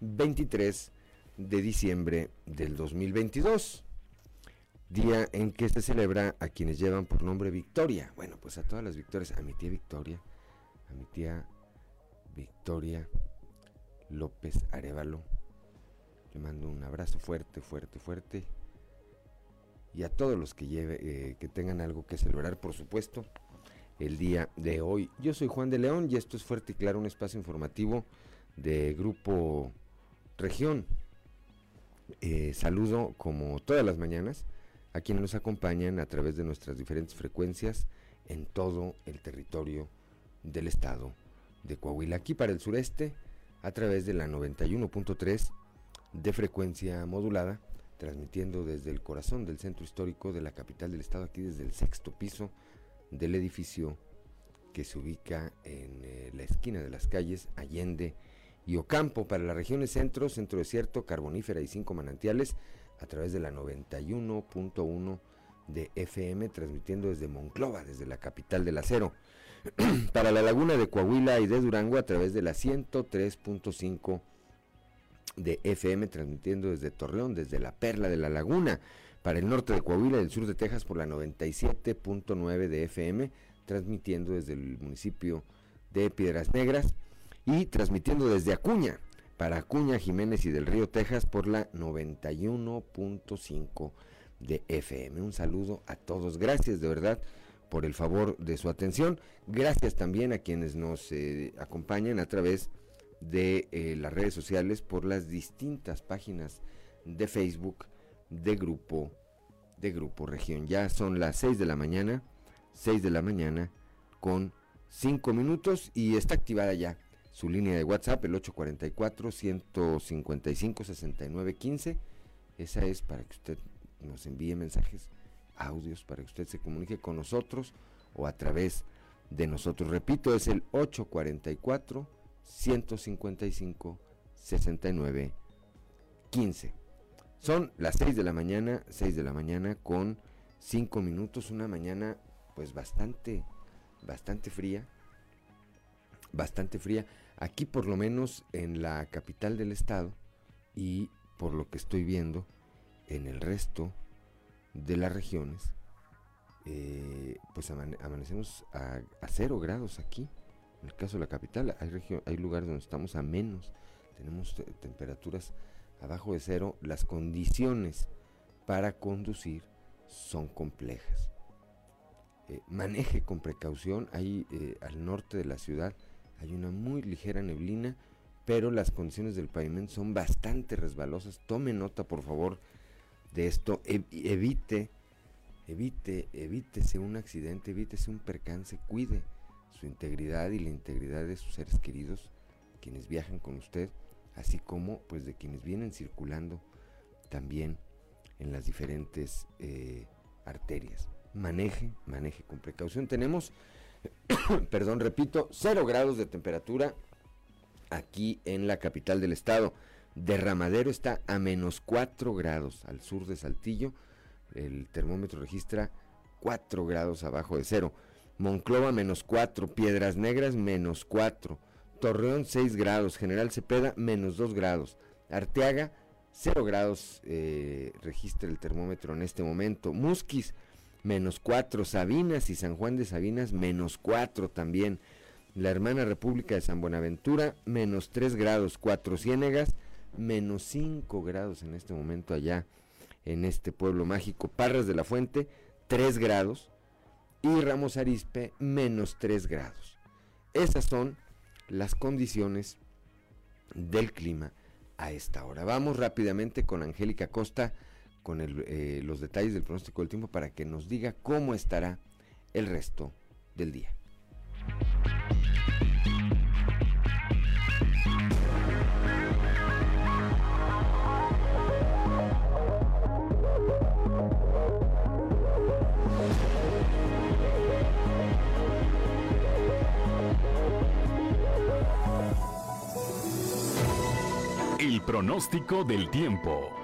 23 de diciembre del 2022. Día en que se celebra a quienes llevan por nombre Victoria. Bueno, pues a todas las victorias, a mi tía Victoria, a mi tía Victoria López Arevalo. Le mando un abrazo fuerte, fuerte, fuerte. Y a todos los que lleve, eh, que tengan algo que celebrar, por supuesto el día de hoy. Yo soy Juan de León y esto es Fuerte y Claro, un espacio informativo de Grupo Región. Eh, saludo como todas las mañanas a quienes nos acompañan a través de nuestras diferentes frecuencias en todo el territorio del estado de Coahuila. Aquí para el sureste a través de la 91.3 de frecuencia modulada, transmitiendo desde el corazón del centro histórico de la capital del estado, aquí desde el sexto piso del edificio que se ubica en eh, la esquina de las calles Allende y Ocampo. Para las regiones centro, centro desierto, carbonífera y cinco manantiales a través de la 91.1 de FM transmitiendo desde Monclova, desde la capital del acero. para la laguna de Coahuila y de Durango a través de la 103.5 de FM transmitiendo desde Torreón, desde la Perla de la Laguna. Para el norte de Coahuila y el sur de Texas por la 97.9 de FM, transmitiendo desde el municipio de Piedras Negras y transmitiendo desde Acuña, para Acuña, Jiménez y del Río Texas por la 91.5 de FM. Un saludo a todos, gracias de verdad por el favor de su atención, gracias también a quienes nos eh, acompañan a través de eh, las redes sociales por las distintas páginas de Facebook, de Grupo, de Grupo Región. Ya son las 6 de la mañana, 6 de la mañana con 5 minutos y está activada ya su línea de WhatsApp, el 844-155-6915. Esa es para que usted nos envíe mensajes, audios, para que usted se comunique con nosotros o a través de nosotros. Repito, es el 844-155-6915. Son las 6 de la mañana, 6 de la mañana con 5 minutos, una mañana pues bastante, bastante fría, bastante fría. Aquí por lo menos en la capital del estado y por lo que estoy viendo en el resto de las regiones, eh, pues amanecemos a, 0 grados aquí. En el caso de la capital hay, hay lugares donde estamos a menos, tenemos temperaturas abajo de cero, las condiciones para conducir son complejas. Eh, maneje con precaución, ahí eh, al norte de la ciudad hay una muy ligera neblina, pero las condiciones del pavimento son bastante resbalosas. Tome nota, por favor, de esto. evite, evite, evítese un accidente, evítese un percance, cuide su integridad y la integridad de sus seres queridos, quienes viajan con usted así como pues de quienes vienen circulando también en las diferentes eh, arterias. Maneje, maneje con precaución. Tenemos, perdón, repito, 0 grados de temperatura aquí en la capital del estado. Derramadero está a menos 4 grados al sur de Saltillo. El termómetro registra 4 grados abajo de cero. Monclova menos 4, Piedras Negras menos 4. Torreón 6 grados, General Cepeda menos 2 grados, Arteaga 0 grados eh, registra el termómetro en este momento, Musquis menos 4, Sabinas y San Juan de Sabinas menos 4 también, la hermana República de San Buenaventura menos 3 grados, Cuatro Ciénegas menos 5 grados en este momento allá en este pueblo mágico, Parras de la Fuente 3 grados y Ramos Arispe menos 3 grados. Esas son las condiciones del clima a esta hora. Vamos rápidamente con Angélica Costa con el, eh, los detalles del pronóstico del tiempo para que nos diga cómo estará el resto del día. El pronóstico del tiempo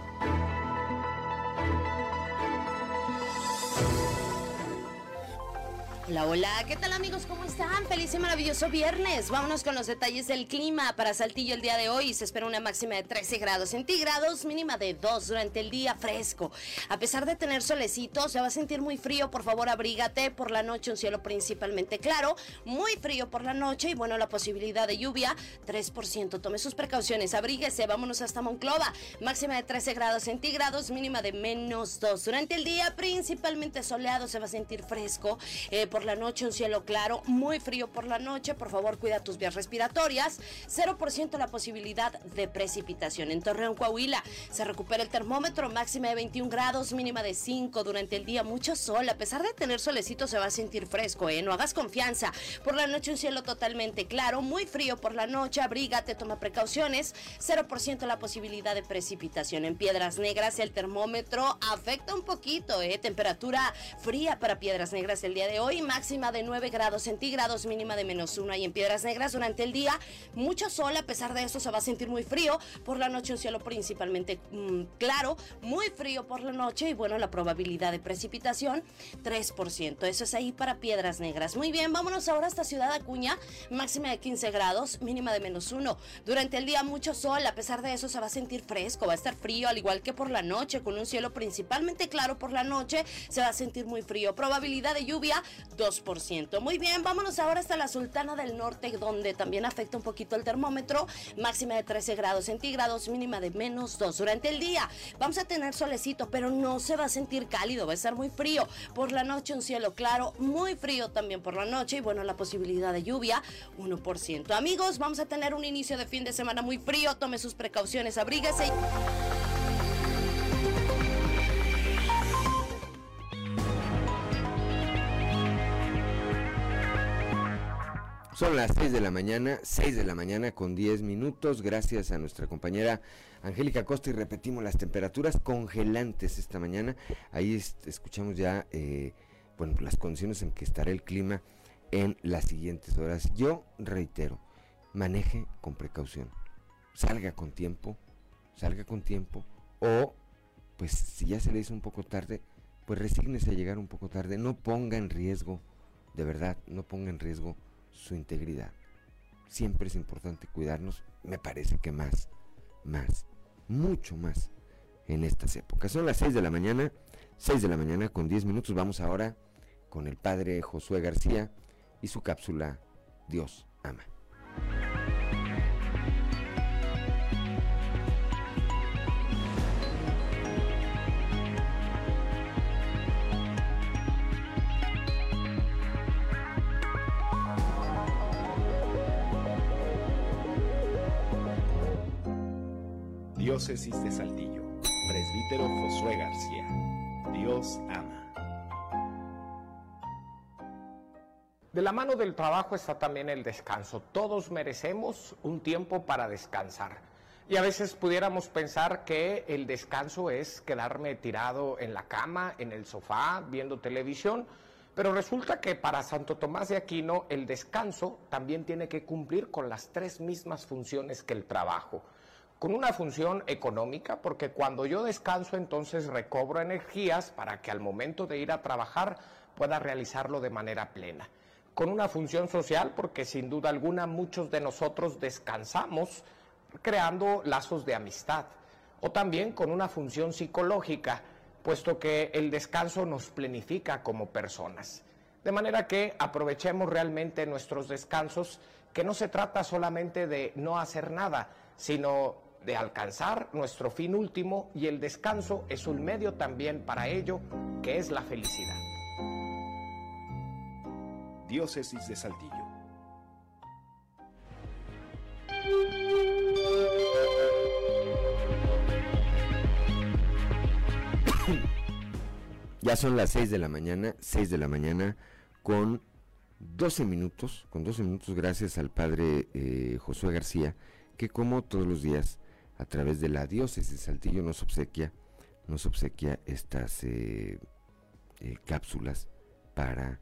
Hola, hola, ¿qué tal amigos? ¿Cómo están? Feliz y maravilloso viernes. Vámonos con los detalles del clima. Para Saltillo el día de hoy se espera una máxima de 13 grados centígrados, mínima de 2 durante el día fresco. A pesar de tener solecito, se va a sentir muy frío. Por favor, abrígate. Por la noche un cielo principalmente claro, muy frío por la noche y bueno, la posibilidad de lluvia 3%. Tome sus precauciones, abríguese. Vámonos hasta Monclova. Máxima de 13 grados centígrados, mínima de menos 2. Durante el día principalmente soleado, se va a sentir fresco. Eh, la noche un cielo claro, muy frío por la noche, por favor cuida tus vías respiratorias, 0% la posibilidad de precipitación. En Torreón, Coahuila, se recupera el termómetro, máxima de 21 grados, mínima de 5 durante el día, mucho sol, a pesar de tener solecito se va a sentir fresco, ¿eh? No hagas confianza. Por la noche un cielo totalmente claro, muy frío por la noche, abrígate, toma precauciones, 0% la posibilidad de precipitación. En Piedras Negras el termómetro afecta un poquito, ¿eh? Temperatura fría para Piedras Negras el día de hoy, máxima de 9 grados centígrados, mínima de menos 1 ahí en Piedras Negras durante el día. Mucho sol, a pesar de eso se va a sentir muy frío. Por la noche un cielo principalmente mm, claro, muy frío por la noche y bueno, la probabilidad de precipitación 3%. Eso es ahí para Piedras Negras. Muy bien, vámonos ahora hasta Ciudad Acuña, máxima de 15 grados, mínima de menos 1. Durante el día mucho sol, a pesar de eso se va a sentir fresco, va a estar frío al igual que por la noche, con un cielo principalmente claro por la noche, se va a sentir muy frío. Probabilidad de lluvia 2%. Muy bien, vámonos ahora hasta la Sultana del Norte, donde también afecta un poquito el termómetro, máxima de 13 grados centígrados, mínima de menos 2. Durante el día vamos a tener solecito, pero no se va a sentir cálido, va a estar muy frío. Por la noche un cielo claro, muy frío también por la noche y bueno, la posibilidad de lluvia 1%. Amigos, vamos a tener un inicio de fin de semana muy frío, tome sus precauciones, abríguese. Son las 6 de la mañana, 6 de la mañana con 10 minutos, gracias a nuestra compañera Angélica Costa y repetimos las temperaturas congelantes esta mañana. Ahí escuchamos ya eh, bueno, las condiciones en que estará el clima en las siguientes horas. Yo reitero, maneje con precaución, salga con tiempo, salga con tiempo o pues si ya se le hizo un poco tarde, pues resígnese a llegar un poco tarde, no ponga en riesgo, de verdad, no ponga en riesgo su integridad. Siempre es importante cuidarnos, me parece que más, más, mucho más en estas épocas. Son las 6 de la mañana, 6 de la mañana con 10 minutos. Vamos ahora con el padre Josué García y su cápsula Dios ama. Diócesis Saltillo. Presbítero Josué García. Dios ama. De la mano del trabajo está también el descanso. Todos merecemos un tiempo para descansar. Y a veces pudiéramos pensar que el descanso es quedarme tirado en la cama, en el sofá, viendo televisión, pero resulta que para Santo Tomás de Aquino el descanso también tiene que cumplir con las tres mismas funciones que el trabajo con una función económica, porque cuando yo descanso entonces recobro energías para que al momento de ir a trabajar pueda realizarlo de manera plena. Con una función social, porque sin duda alguna muchos de nosotros descansamos creando lazos de amistad. O también con una función psicológica, puesto que el descanso nos plenifica como personas. De manera que aprovechemos realmente nuestros descansos, que no se trata solamente de no hacer nada, sino de alcanzar nuestro fin último y el descanso es un medio también para ello, que es la felicidad. Diócesis de Saltillo. Ya son las 6 de la mañana, 6 de la mañana con 12 minutos, con 12 minutos gracias al padre eh, Josué García, que como todos los días a través de la diócesis de Saltillo nos obsequia, nos obsequia estas eh, eh, cápsulas para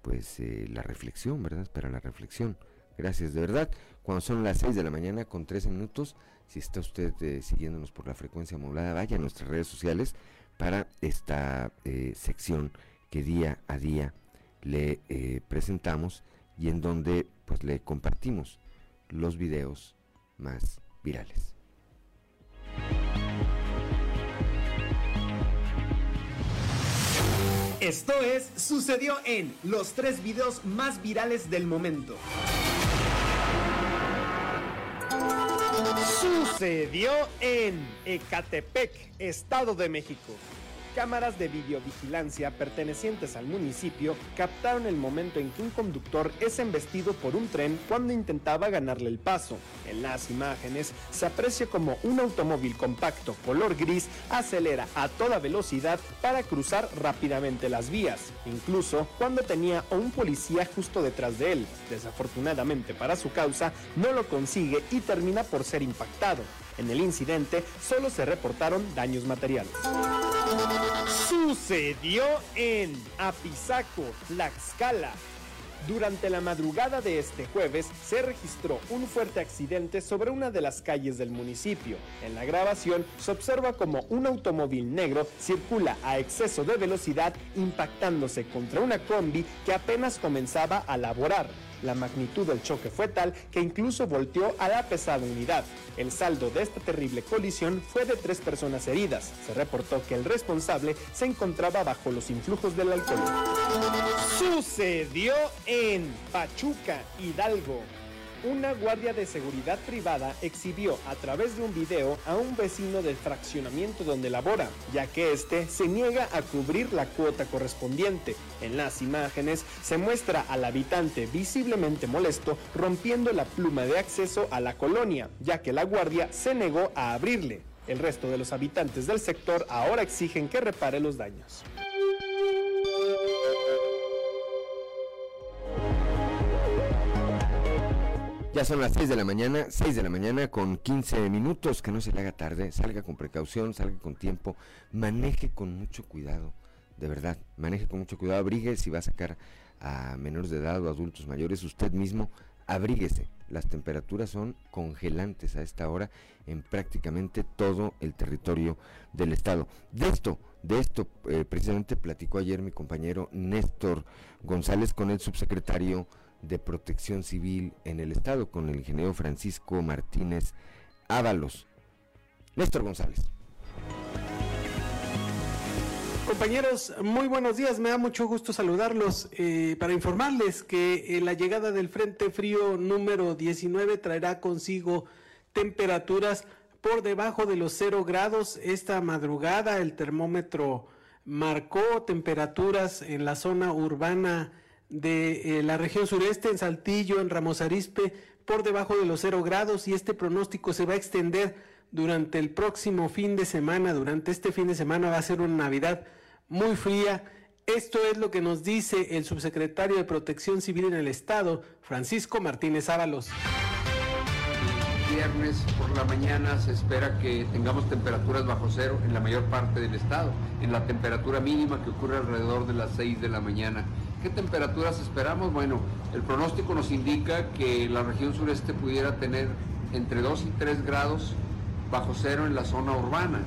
pues eh, la reflexión, ¿verdad? Para la reflexión. gracias de verdad. Cuando son las 6 de la mañana con 13 minutos, si está usted siguiéndonos por la frecuencia modulada, vaya a nuestras redes sociales para esta sección que día a día le presentamos y en donde pues le compartimos los videos más virales. Esto es, sucedió en los tres videos más virales del momento. Sucedió en Ecatepec, Estado de México. Cámaras de videovigilancia pertenecientes al municipio captaron el momento en que un conductor es embestido por un tren cuando intentaba ganarle el paso. En las imágenes se aprecia como un automóvil compacto color gris acelera a toda velocidad para cruzar rápidamente las vías, incluso cuando tenía a un policía justo detrás de él. Desafortunadamente para su causa no lo consigue y termina por ser impactado. En el incidente solo se reportaron daños materiales. Sucedió en Apizaco, Tlaxcala. Durante la madrugada de este jueves se registró un fuerte accidente sobre una de las calles del municipio. En la grabación se observa como un automóvil negro circula a exceso de velocidad impactándose contra una combi que apenas comenzaba a laborar. La magnitud del choque fue tal que incluso volteó a la pesada unidad. El saldo de esta terrible colisión fue de tres personas heridas. Se reportó que el responsable se encontraba bajo los influjos del alcohol. Sucedió en Pachuca, Hidalgo. Una guardia de seguridad privada exhibió a través de un video a un vecino del fraccionamiento donde labora, ya que este se niega a cubrir la cuota correspondiente. En las imágenes se muestra al habitante visiblemente molesto rompiendo la pluma de acceso a la colonia, ya que la guardia se negó a abrirle. El resto de los habitantes del sector ahora exigen que repare los daños. Ya son las 6 de la mañana, 6 de la mañana con 15 minutos, que no se le haga tarde, salga con precaución, salga con tiempo, maneje con mucho cuidado, de verdad, maneje con mucho cuidado, abrigue si va a sacar a menores de edad o adultos mayores, usted mismo, abríguese. Las temperaturas son congelantes a esta hora en prácticamente todo el territorio del estado. De esto, de esto eh, precisamente platicó ayer mi compañero Néstor González con el subsecretario de Protección Civil en el Estado con el ingeniero Francisco Martínez Ábalos. Néstor González. Compañeros, muy buenos días. Me da mucho gusto saludarlos eh, para informarles que eh, la llegada del Frente Frío número 19 traerá consigo temperaturas por debajo de los cero grados. Esta madrugada el termómetro marcó temperaturas en la zona urbana de eh, la región sureste, en Saltillo, en Ramos Arizpe, por debajo de los cero grados y este pronóstico se va a extender durante el próximo fin de semana. Durante este fin de semana va a ser una Navidad muy fría. Esto es lo que nos dice el subsecretario de Protección Civil en el Estado, Francisco Martínez Ábalos. Viernes por la mañana se espera que tengamos temperaturas bajo cero en la mayor parte del estado, en la temperatura mínima que ocurre alrededor de las 6 de la mañana. ¿Qué temperaturas esperamos? Bueno, el pronóstico nos indica que la región sureste pudiera tener entre 2 y 3 grados bajo cero en la zona urbana.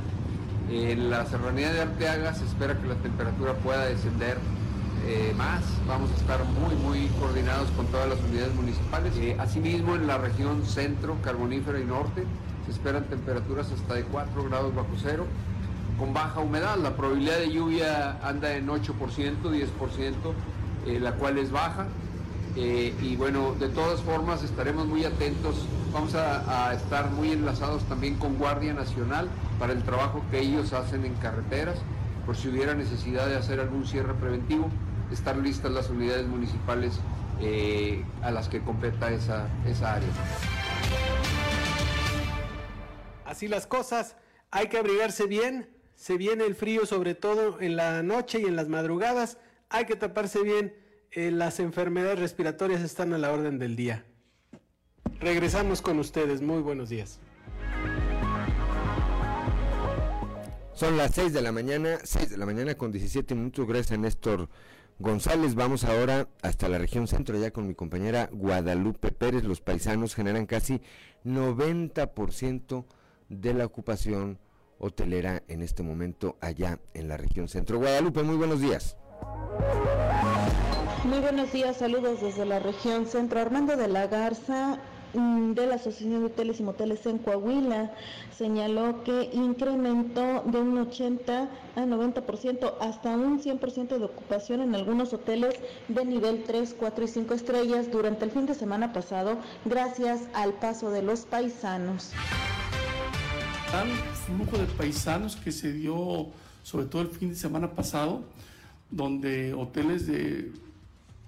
En la serranía de Arteaga se espera que la temperatura pueda descender eh, más. Vamos a estar muy, muy coordinados con todas las unidades municipales. Eh, asimismo, en la región centro, carbonífera y norte, se esperan temperaturas hasta de 4 grados bajo cero con baja humedad. La probabilidad de lluvia anda en 8%, 10%, eh, la cual es baja. Eh, y bueno, de todas formas estaremos muy atentos, vamos a, estar muy enlazados también con Guardia Nacional para el trabajo que ellos hacen en carreteras, por si hubiera necesidad de hacer algún cierre preventivo, estar listas las unidades municipales eh, a las que competa esa, esa área. Así las cosas, hay que abrigarse bien, se viene el frío sobre todo en la noche y en las madrugadas, hay que taparse bien, eh, las enfermedades respiratorias están a la orden del día. Regresamos con ustedes, muy buenos días. Son las 6 de la mañana, 6 de la mañana con 17 minutos, gracias a Néstor González. Vamos ahora hasta la región centro, allá con mi compañera Guadalupe Pérez. Los paisanos generan casi 90% de la ocupación hotelera en este momento allá en la región centro. Guadalupe, muy buenos días. Muy buenos días, saludos desde la región centro. Armando de la Garza mm, de la Asociación de Hoteles y Moteles en Coahuila señaló que incrementó de un 80 a 90% hasta un 100% de ocupación en algunos hoteles de nivel 3, 4 y 5 estrellas durante el fin de semana pasado gracias al paso de los paisanos flujo de paisanos que se dio sobre todo el fin de semana pasado, donde hoteles de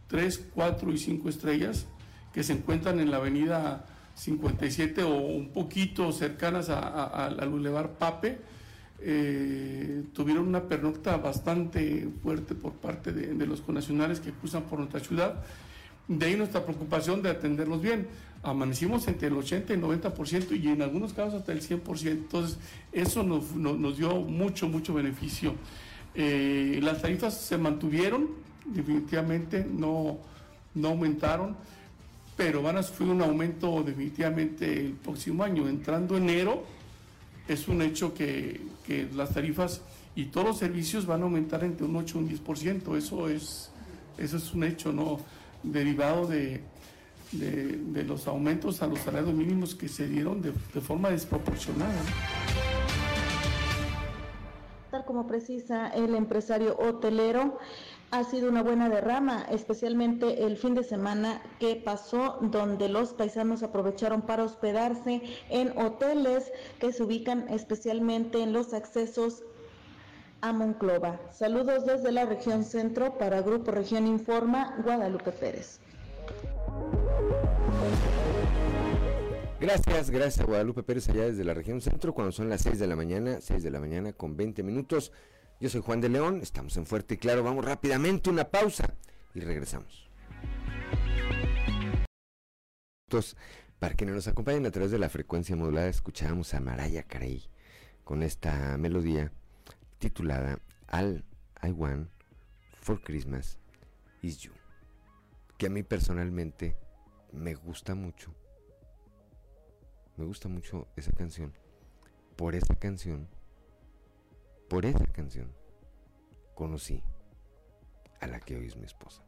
3, 4 y 5 estrellas que se encuentran en la avenida 57 o un poquito cercanas al Boulevard Pape, eh, tuvieron una pernocta bastante fuerte por parte de, de los conacionales que cruzan por nuestra ciudad. De ahí nuestra preocupación de atenderlos bien amanecimos entre el 80 y el 90% y en algunos casos hasta el 100%. Entonces, eso nos, dio mucho, mucho beneficio. Eh, las tarifas se mantuvieron, definitivamente no, no aumentaron, pero van a sufrir un aumento definitivamente el próximo año. Entrando enero, es un hecho que, que las tarifas y todos los servicios van a aumentar entre un 8 y un 10%. Eso es, eso es un hecho no derivado de de, los aumentos a los salarios mínimos que se dieron de, forma desproporcionada. Como precisa el empresario hotelero, ha sido una buena derrama, especialmente el fin de semana que pasó, donde los paisanos aprovecharon para hospedarse en hoteles que se ubican especialmente en los accesos a Monclova. Saludos desde la región centro para Grupo Región Informa, Guadalupe Pérez. Gracias, gracias a Guadalupe Pérez allá desde la región centro, cuando son las 6 de la mañana, 6 de la mañana con 20 minutos. Yo soy Juan de León, estamos en Fuerte y Claro, vamos rápidamente una pausa y regresamos. Para que nos acompañen a través de la frecuencia modulada, escuchamos a Maraya Carey con esta melodía titulada All I Want for Christmas is You, que a mí personalmente me gusta mucho. Me gusta mucho esa canción. Por esa canción, por esa canción, conocí a la que hoy es mi esposa,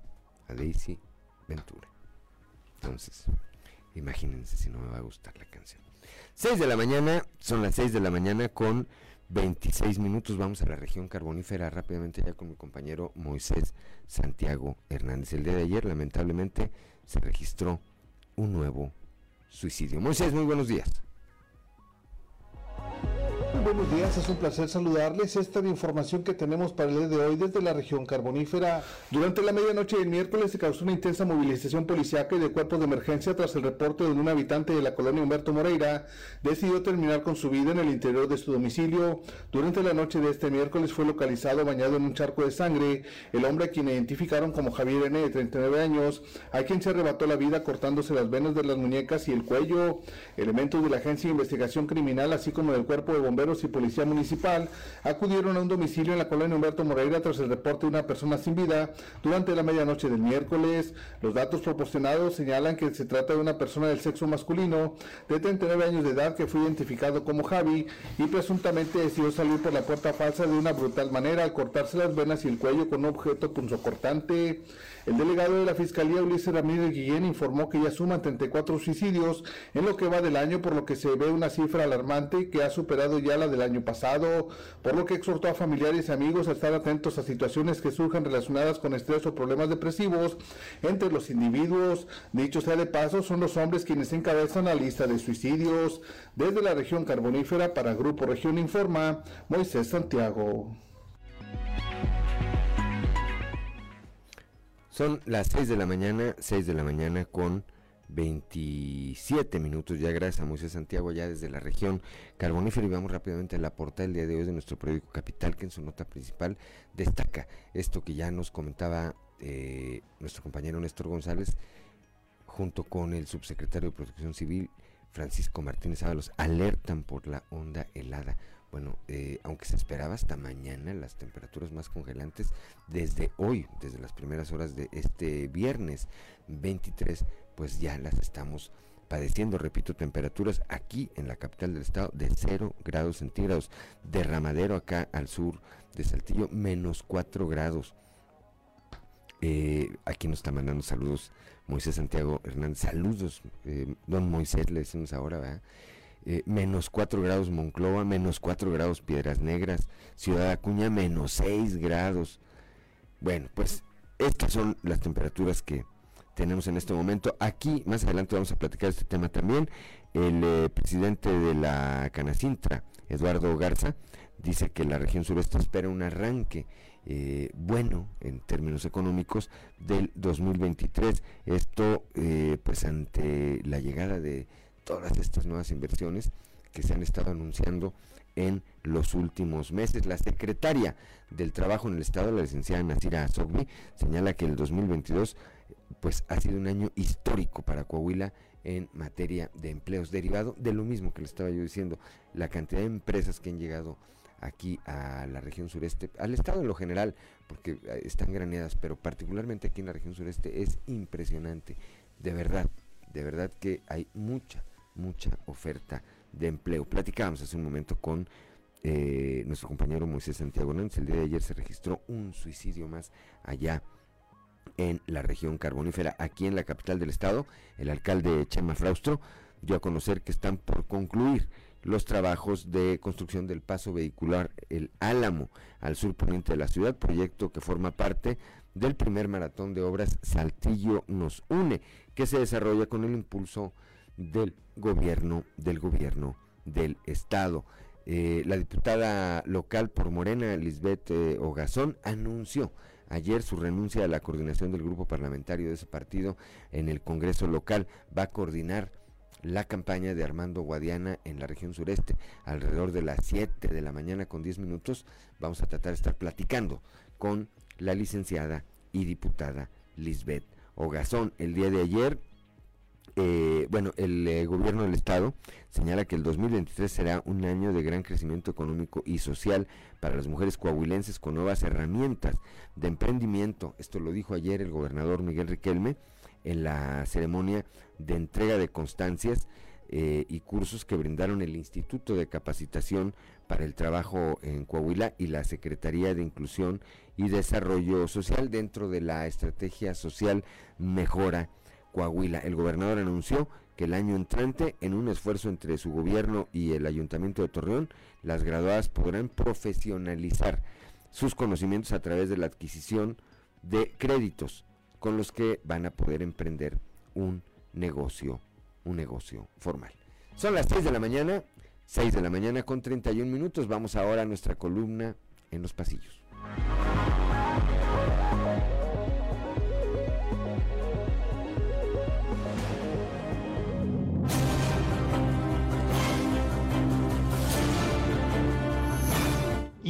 a Daisy Ventura. Entonces, imagínense si no me va a gustar la canción. 6 de la mañana, son las 6 de la mañana con 26 minutos. Vamos a la región carbonífera rápidamente ya con mi compañero Moisés Santiago Hernández. El día de ayer, lamentablemente, se registró un nuevo suicidio. Moisés, muy buenos días buenos días, es un placer saludarles. Esta es la información que tenemos para el día de hoy desde la región carbonífera. Durante la medianoche del miércoles se causó una intensa movilización policiaca y de cuerpos de emergencia tras el reporte de un habitante de la colonia Humberto Moreira decidió terminar con su vida en el interior de su domicilio. Durante la noche de este miércoles fue localizado bañado en un charco de sangre el hombre a quien identificaron como Javier N de 39 años, a quien se arrebató la vida cortándose las venas de las muñecas y el cuello. Elementos de la Agencia de Investigación Criminal así como del Cuerpo de Bomberos y Policía Municipal acudieron a un domicilio en la colonia Humberto Moreira tras el reporte de una persona sin vida durante la medianoche del miércoles. Los datos proporcionados señalan que se trata de una persona del sexo masculino de 39 años de edad que fue identificado como Javi y presuntamente decidió salir por la puerta falsa de una brutal manera al cortarse las venas y el cuello con un objeto punzocortante. El delegado de la Fiscalía Ulises Ramírez Guillén informó que ya suman 34 suicidios en lo que va del año, por lo que se ve una cifra alarmante que ha superado ya la del año pasado, por lo que exhortó a familiares y amigos a estar atentos a situaciones que surjan relacionadas con estrés o problemas depresivos entre los individuos. Dicho sea de paso, son los hombres quienes encabezan la lista de suicidios. Desde la región carbonífera para Grupo Región Informa, Moisés Santiago. Son las 6 de la mañana, 6 de la mañana con 27 minutos. Ya gracias a Moisés Santiago, ya desde la región carbonífera. Y vamos rápidamente a la portada del día de hoy de nuestro periódico Capital, que en su nota principal destaca esto que ya nos comentaba eh, nuestro compañero Néstor González, junto con el subsecretario de Protección Civil, Francisco Martínez Ábalos, alertan por la onda helada bueno, eh, aunque se esperaba hasta mañana las temperaturas más congelantes, desde hoy, desde las primeras horas de este viernes 23, pues ya las estamos padeciendo, repito, temperaturas aquí en la capital del estado de 0 grados centígrados, derramadero acá al sur de Saltillo, menos 4 grados. Eh, aquí nos está mandando saludos Moisés Santiago Hernández, saludos, eh, don Moisés le decimos ahora, ¿verdad? Eh, menos 4 grados Monclova, menos 4 grados Piedras Negras, Ciudad Acuña, menos 6 grados. Bueno, pues estas son las temperaturas que tenemos en este momento. Aquí, más adelante vamos a platicar este tema también. El eh, presidente de la Canacintra, Eduardo Garza, dice que la región sureste espera un arranque eh, bueno en términos económicos del 2023. Esto, pues ante la llegada de todas estas nuevas inversiones que se han estado anunciando en los últimos meses. La secretaria del Trabajo en el Estado, la licenciada Nasira Sogbi, señala que el 2022 pues ha sido un año histórico para Coahuila en materia de empleos, derivado de lo mismo que le estaba yo diciendo, la cantidad de empresas que han llegado aquí a la región sureste, al estado en lo general, porque eh, están graneadas, pero particularmente aquí en la región sureste es impresionante, de verdad, de verdad que hay mucha, mucha oferta de empleo. Platicábamos hace un momento con eh, nuestro compañero Moisés Santiago Nández. El día de ayer se registró un suicidio más allá en la región carbonífera, aquí en la capital del estado. El alcalde Chema Fraustro dio a conocer que están por concluir los trabajos de construcción del paso vehicular El Álamo al sur poniente de la ciudad, proyecto que forma parte del primer maratón de obras Saltillo nos une, que se desarrolla con el impulso del gobierno, del gobierno del estado. Eh, la diputada local por Morena, Lisbeth eh, Ogazón, anunció ayer su renuncia a la coordinación del grupo parlamentario de ese partido en el Congreso local. Va a coordinar la campaña de Armando Guadiana en la región sureste. Alrededor de las 7 de la mañana con 10 minutos vamos a tratar de estar platicando con la licenciada y diputada Lisbeth Ogazón. El día de ayer eh, bueno, el eh, gobierno del estado señala que el 2023 será un año de gran crecimiento económico y social para las mujeres coahuilenses con nuevas herramientas de emprendimiento. Esto lo dijo ayer el gobernador Miguel Riquelme en la ceremonia de entrega de constancias eh, y cursos que brindaron el Instituto de Capacitación para el Trabajo en Coahuila y la Secretaría de Inclusión y Desarrollo Social dentro de la estrategia social Mejora Coahuila. El gobernador anunció que el año entrante, en un esfuerzo entre su gobierno y el ayuntamiento de Torreón, las graduadas podrán profesionalizar sus conocimientos a través de la adquisición de créditos con los que van a poder emprender un negocio, un negocio formal. Son las 6 de la mañana, 6 de la mañana con 31 minutos. Vamos ahora a nuestra columna en los pasillos.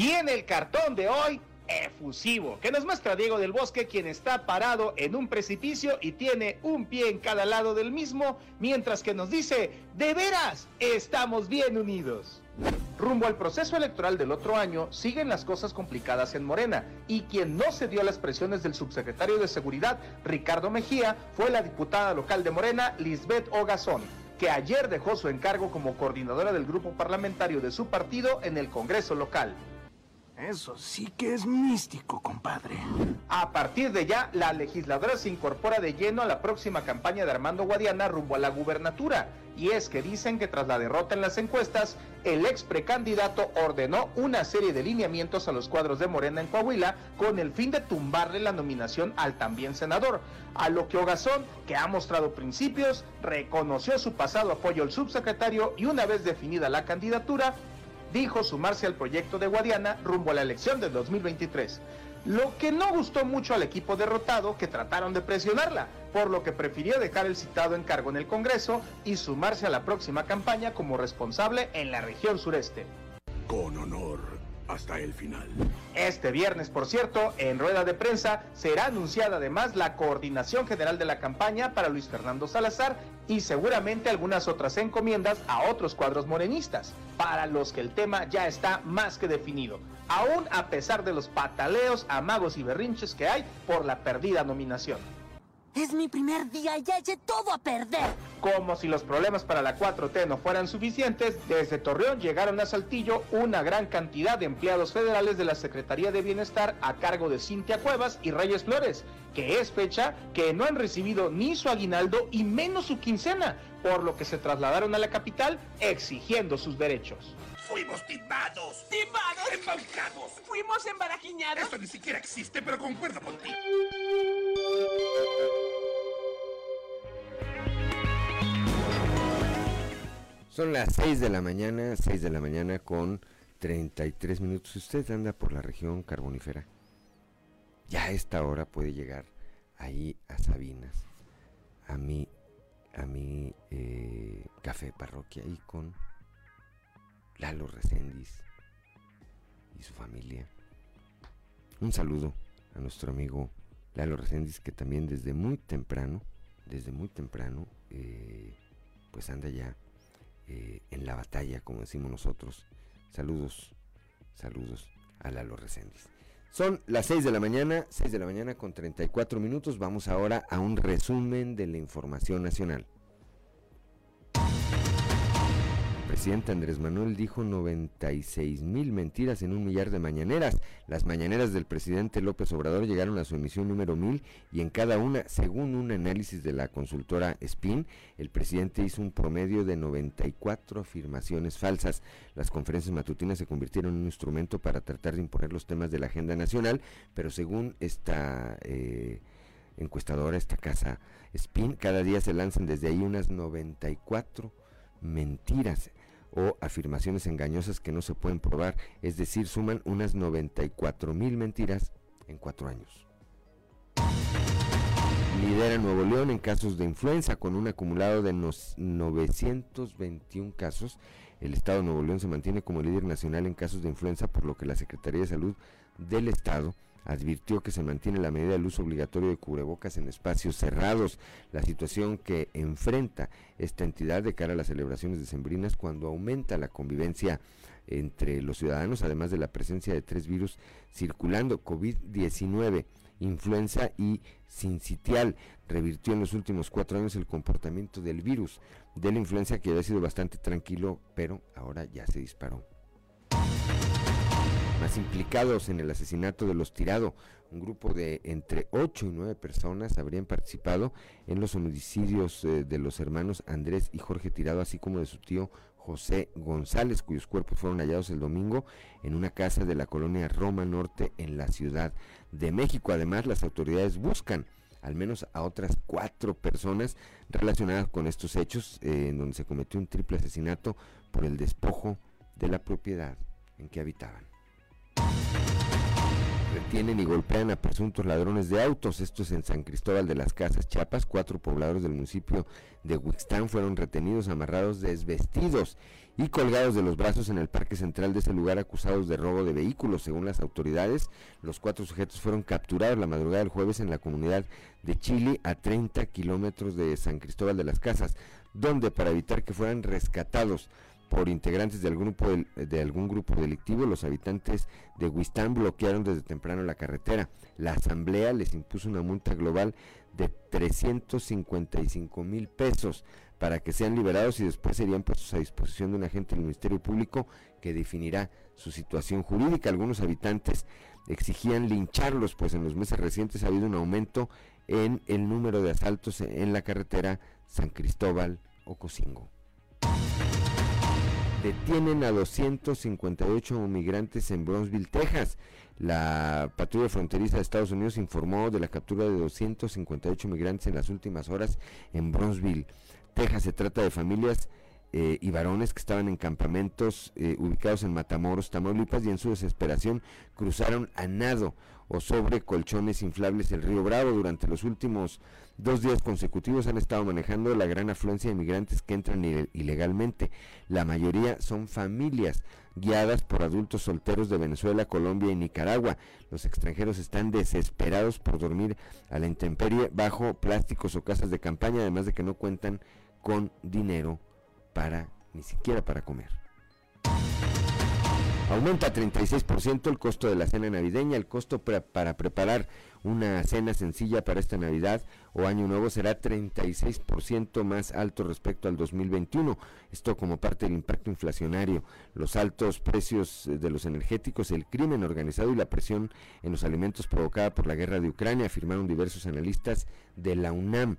Y en el cartón de hoy, efusivo, que nos muestra Diego del Bosque, quien está parado en un precipicio y tiene un pie en cada lado del mismo, mientras que nos dice, de veras, estamos bien unidos. Rumbo al proceso electoral del otro año, siguen las cosas complicadas en Morena, y quien no cedió a las presiones del subsecretario de Seguridad, Ricardo Mejía, fue la diputada local de Morena, Lisbeth Ogazón que ayer dejó su encargo como coordinadora del grupo parlamentario de su partido en el Congreso local. Eso sí que es místico, compadre. A partir de ya, la legisladora se incorpora de lleno a la próxima campaña de Armando Guadiana rumbo a la gubernatura. Y es que dicen que tras la derrota en las encuestas, el ex precandidato ordenó una serie de lineamientos a los cuadros de Morena en Coahuila con el fin de tumbarle la nominación al también senador. A lo que Ogazón, que ha mostrado principios, reconoció su pasado apoyo al subsecretario y una vez definida la candidatura, dijo sumarse al proyecto de Guadiana rumbo a la elección del 2023. Lo que no gustó mucho al equipo derrotado que trataron de presionarla, por lo que prefirió dejar el citado encargo en el Congreso y sumarse a la próxima campaña como responsable en la región sureste. Con honor hasta el final. Este viernes, por cierto, en rueda de prensa será anunciada además la coordinación general de la campaña para Luis Fernando Salazar y seguramente algunas otras encomiendas a otros cuadros morenistas, para los que el tema ya está más que definido, aún a pesar de los pataleos, amagos y berrinches que hay por la perdida nominación. Es mi primer día y ya eché todo a perder. Como si los problemas para la 4T no fueran suficientes, desde Torreón llegaron a Saltillo una gran cantidad de empleados federales de la Secretaría de Bienestar a cargo de Cintia Cuevas y Reyes Flores, que es fecha que no han recibido ni su aguinaldo y menos su quincena, por lo que se trasladaron a la capital exigiendo sus derechos. Fuimos timados. ¿Timados? Embaucados. Fuimos embarajiñados. Esto ni siquiera existe, pero concuerdo contigo. Son las 6 de la mañana, 6 de la mañana con 33 minutos. Si usted anda por la región carbonífera, ya a esta hora puede llegar ahí a Sabinas, a mi, a mi eh, café parroquia, ahí con Lalo Recendis y su familia. Un saludo a nuestro amigo Lalo Recendis, que también desde muy temprano, desde muy temprano, eh, pues anda ya eh, en la batalla, como decimos nosotros. Saludos, saludos a Lalo Recendis. Son las 6 de la mañana, 6 de la mañana con 34 minutos. Vamos ahora a un resumen de la información nacional. Presidente Andrés Manuel dijo 96 mil mentiras en un millar de mañaneras. Las mañaneras del presidente López Obrador llegaron a su emisión número mil y en cada una, según un análisis de la consultora SPIN, el presidente hizo un promedio de 94 afirmaciones falsas. Las conferencias matutinas se convirtieron en un instrumento para tratar de imponer los temas de la agenda nacional, pero según esta... Eh, encuestadora, esta casa SPIN, cada día se lanzan desde ahí unas 94 mentiras o afirmaciones engañosas que no se pueden probar, es decir, suman unas 94 mil mentiras en cuatro años. Lidera Nuevo León en casos de influenza con un acumulado de 921 casos. El Estado de Nuevo León se mantiene como líder nacional en casos de influenza, por lo que la Secretaría de Salud del Estado advirtió que se mantiene la medida del uso obligatorio de cubrebocas en espacios cerrados, la situación que enfrenta esta entidad de cara a las celebraciones decembrinas cuando aumenta la convivencia entre los ciudadanos, además de la presencia de tres virus circulando, COVID-19, influenza y sincitial. Revirtió en los últimos cuatro años el comportamiento del virus de la influenza que había sido bastante tranquilo, pero ahora ya se disparó más implicados en el asesinato de los Tirado. Un grupo de entre 8 y 9 personas habrían participado en los homicidios eh, de los hermanos Andrés y Jorge Tirado, así como de su tío José González, cuyos cuerpos fueron hallados el domingo en una casa de la colonia Roma Norte en la Ciudad de México. Además, las autoridades buscan al menos a otras cuatro personas relacionadas con estos hechos, eh, en donde se cometió un triple asesinato por el despojo de la propiedad en que habitaban. Retienen y golpean a presuntos ladrones de autos. Esto es en San Cristóbal de las Casas, Chiapas. Cuatro pobladores del municipio de Huixtán fueron retenidos, amarrados, desvestidos y colgados de los brazos en el parque central de ese lugar acusados de robo de vehículos. Según las autoridades, los cuatro sujetos fueron capturados la madrugada del jueves en la comunidad de Chile, a 30 kilómetros de San Cristóbal de las Casas, donde para evitar que fueran rescatados por integrantes de algún, grupo de, algún grupo delictivo, los habitantes de Huistán bloquearon desde temprano la carretera. La asamblea les impuso una multa global de 355 mil pesos para que sean liberados y después serían puestos a disposición de un agente del Ministerio Público que definirá su situación jurídica. Algunos habitantes exigían lincharlos, pues en los meses recientes ha habido un aumento en el número de asaltos en la carretera San Cristóbal Ocosingo detienen a 258 migrantes en Bronzeville, Texas. La patrulla fronteriza de Estados Unidos informó de la captura de 258 migrantes en las últimas horas en Bronzeville, Texas. Se trata de familias eh, y varones que estaban en campamentos eh, ubicados en Matamoros, Tamaulipas, y en su desesperación cruzaron a nado o sobre colchones inflables el río Bravo. Durante los últimos dos días consecutivos han estado manejando la gran afluencia de migrantes que entran ilegalmente. La mayoría son familias guiadas por adultos solteros de Venezuela, Colombia y Nicaragua. Los extranjeros están desesperados por dormir a la intemperie bajo plásticos o casas de campaña, además de que no cuentan con dinero para ni siquiera para comer. Aumenta 36% el costo de la cena navideña. El costo para preparar una cena sencilla para esta Navidad o Año Nuevo será 36% más alto respecto al 2021. Esto como parte del impacto inflacionario, los altos precios de los energéticos, el crimen organizado y la presión en los alimentos provocada por la guerra de Ucrania, afirmaron diversos analistas de la UNAM.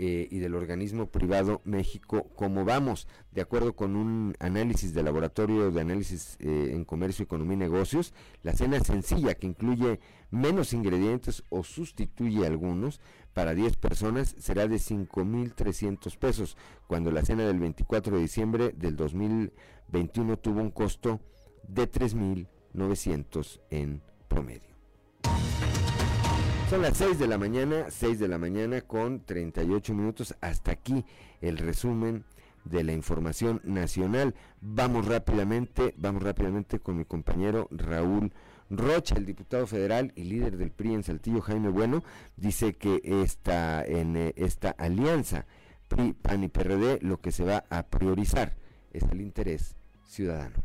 Eh, y del organismo privado México Cómo Vamos. De acuerdo con un análisis del Laboratorio de Análisis eh, en Comercio, Economía y Negocios, la cena sencilla que incluye menos ingredientes o sustituye algunos para 10 personas será de 5.300 pesos, cuando la cena del 24 de diciembre del 2021 tuvo un costo de 3.900 en promedio. Son las 6 de la mañana, 6 de la mañana con 38 minutos. Hasta aquí el resumen de la información nacional. Vamos rápidamente, vamos rápidamente con mi compañero Raúl Rocha, el diputado federal y líder del PRI en Saltillo, Jaime Bueno, dice que esta, en eh, esta alianza PRI, PAN y PRD lo que se va a priorizar es el interés ciudadano.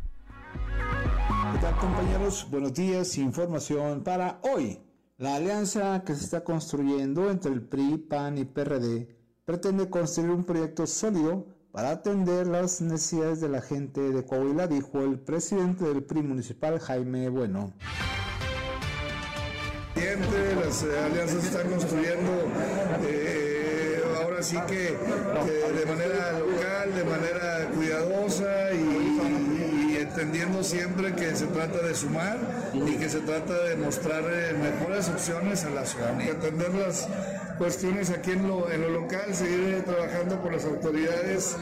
¿Qué tal compañeros? Buenos días, información para hoy. La alianza que se está construyendo entre el PRI, PAN y PRD pretende construir un proyecto sólido para atender las necesidades de la gente de Coahuila, dijo el presidente del PRI municipal, Jaime Bueno. Las eh, alianzas están construyendo eh, ahora sí que, de manera local, de manera cuidadosa y entendiendo siempre que se trata de sumar y que se trata de mostrar eh, mejores opciones a la ciudadanía. Atender las cuestiones aquí en lo, en lo local, seguir trabajando con las autoridades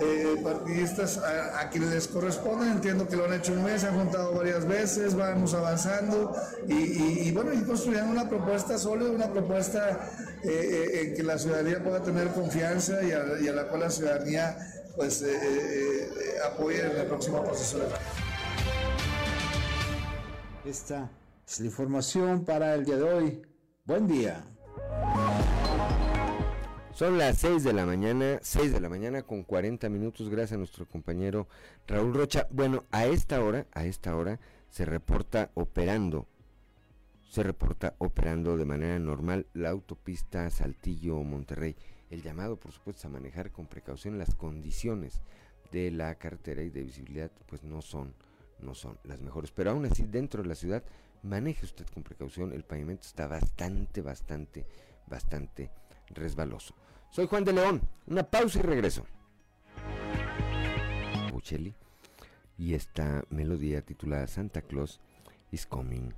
eh, partidistas a, quienes les corresponden. Entiendo que lo han hecho un mes, se han juntado varias veces, vamos avanzando y, bueno, y construyendo una propuesta sólida, una propuesta eh, en que la ciudadanía pueda tener confianza y a, y a la cual la ciudadanía pues eh, eh, eh, apoyen en el próximo proceso de Esta es la información para el día de hoy. Buen día. Son las 6 de la mañana, 6 de la mañana con 40 minutos, gracias a nuestro compañero Raúl Rocha. Bueno, a esta hora, a esta hora se reporta operando, se reporta operando de manera normal la autopista Saltillo-Monterrey el llamado, por supuesto, a manejar con precaución las condiciones de la carretera y de visibilidad, pues no son, no son las mejores. Pero aún así, dentro de la ciudad, maneje usted con precaución, el pavimento está bastante, bastante, bastante resbaloso. Soy Juan de León, una pausa y regreso. Buchelli y esta melodía titulada Santa Claus is Coming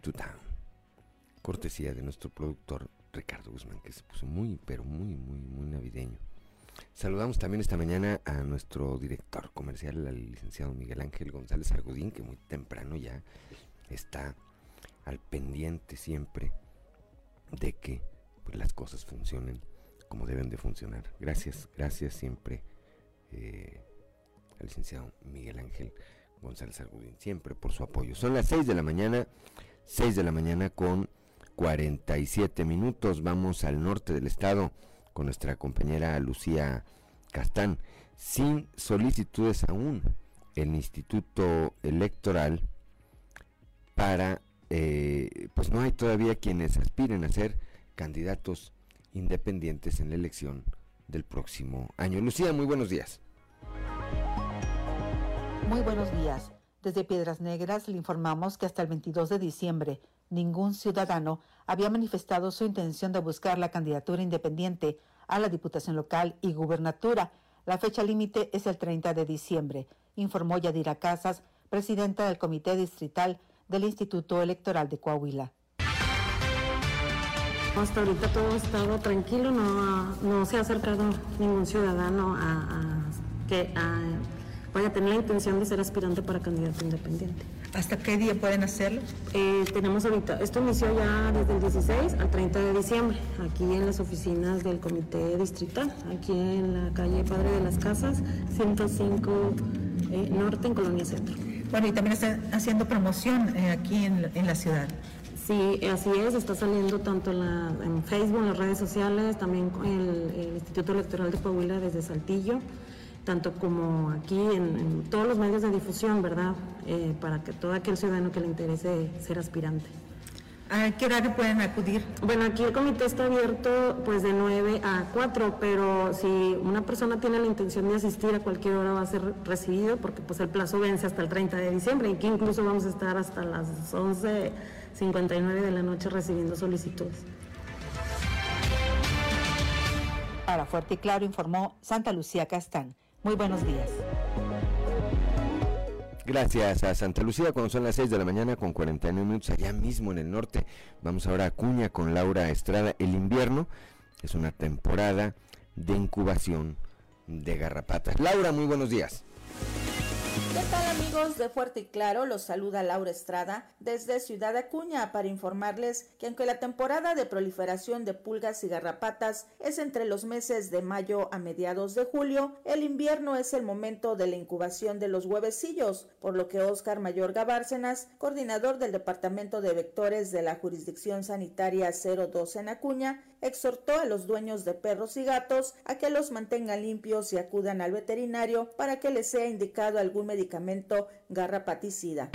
to Town. Cortesía de nuestro productor Ricardo Guzmán, que se puso muy, pero muy, muy, muy navideño. Saludamos también esta mañana a nuestro director comercial, al licenciado Miguel Ángel González Argudín, que muy temprano ya está al pendiente siempre de que pues, las cosas funcionen como deben de funcionar. Gracias, gracias siempre eh, al licenciado Miguel Ángel González Argudín, siempre por su apoyo. Son las 6 de la mañana, 6 de la mañana con 47 minutos. Vamos al norte del estado con nuestra compañera Lucía Castán. Sin solicitudes aún, el Instituto Electoral para, eh, pues no hay todavía quienes aspiren a ser candidatos independientes en la elección del próximo año. Lucía, muy buenos días. Muy buenos días. Desde Piedras Negras le informamos que hasta el 22 de diciembre ningún ciudadano había manifestado su intención de buscar la candidatura independiente a la Diputación Local y Gubernatura. La fecha límite es el 30 de diciembre, informó Yadira Casas, presidenta del Comité Distrital del Instituto Electoral de Coahuila. Hasta ahorita todo ha estado tranquilo, no, no se ha acercado ningún ciudadano a, que ah, vaya a tener la intención de ser aspirante para candidato independiente. ¿Hasta qué día pueden hacerlo? Eh, tenemos ahorita, esto inició ya desde el 16 al 30 de diciembre, aquí en las oficinas del Comité Distrital, aquí en la calle Padre de las Casas, 105 eh, Norte, en Colonia Centro. Bueno, y también están haciendo promoción eh, aquí en, la- en la ciudad. Sí, así es, está saliendo tanto en, la- en Facebook, en las redes sociales, también el, el Instituto Electoral de Coahuila desde Saltillo, tanto como aquí en, en todos los medios de difusión, ¿verdad? Eh, para que todo aquel ciudadano que le interese ser aspirante. ¿A qué horario pueden acudir? Bueno, aquí el comité está abierto pues de 9 a 4, pero si una persona tiene la intención de asistir a cualquier hora va a ser recibido porque pues el plazo vence hasta el 30 de diciembre y que incluso vamos a estar hasta las 11.59 de la noche recibiendo solicitudes. Para Fuerte y Claro informó Santa Lucía Castán. Muy buenos días. Gracias a Santa Lucía, cuando son las 6 de la mañana con 49 minutos allá mismo en el norte. Vamos ahora a Cuña con Laura Estrada. El invierno es una temporada de incubación de garrapatas. Laura, muy buenos días. ¿Qué tal amigos de Fuerte y Claro? Los saluda Laura Estrada desde Ciudad Acuña para informarles que aunque la temporada de proliferación de pulgas y garrapatas es entre los meses de mayo a mediados de julio, el invierno es el momento de la incubación de los huevecillos, por lo que Óscar Mayorga Bárcenas, coordinador del Departamento de Vectores de la Jurisdicción Sanitaria 02 en Acuña, exhortó a los dueños de perros y gatos a que los mantengan limpios y acudan al veterinario para que les sea indicado algún medicamento garrapaticida.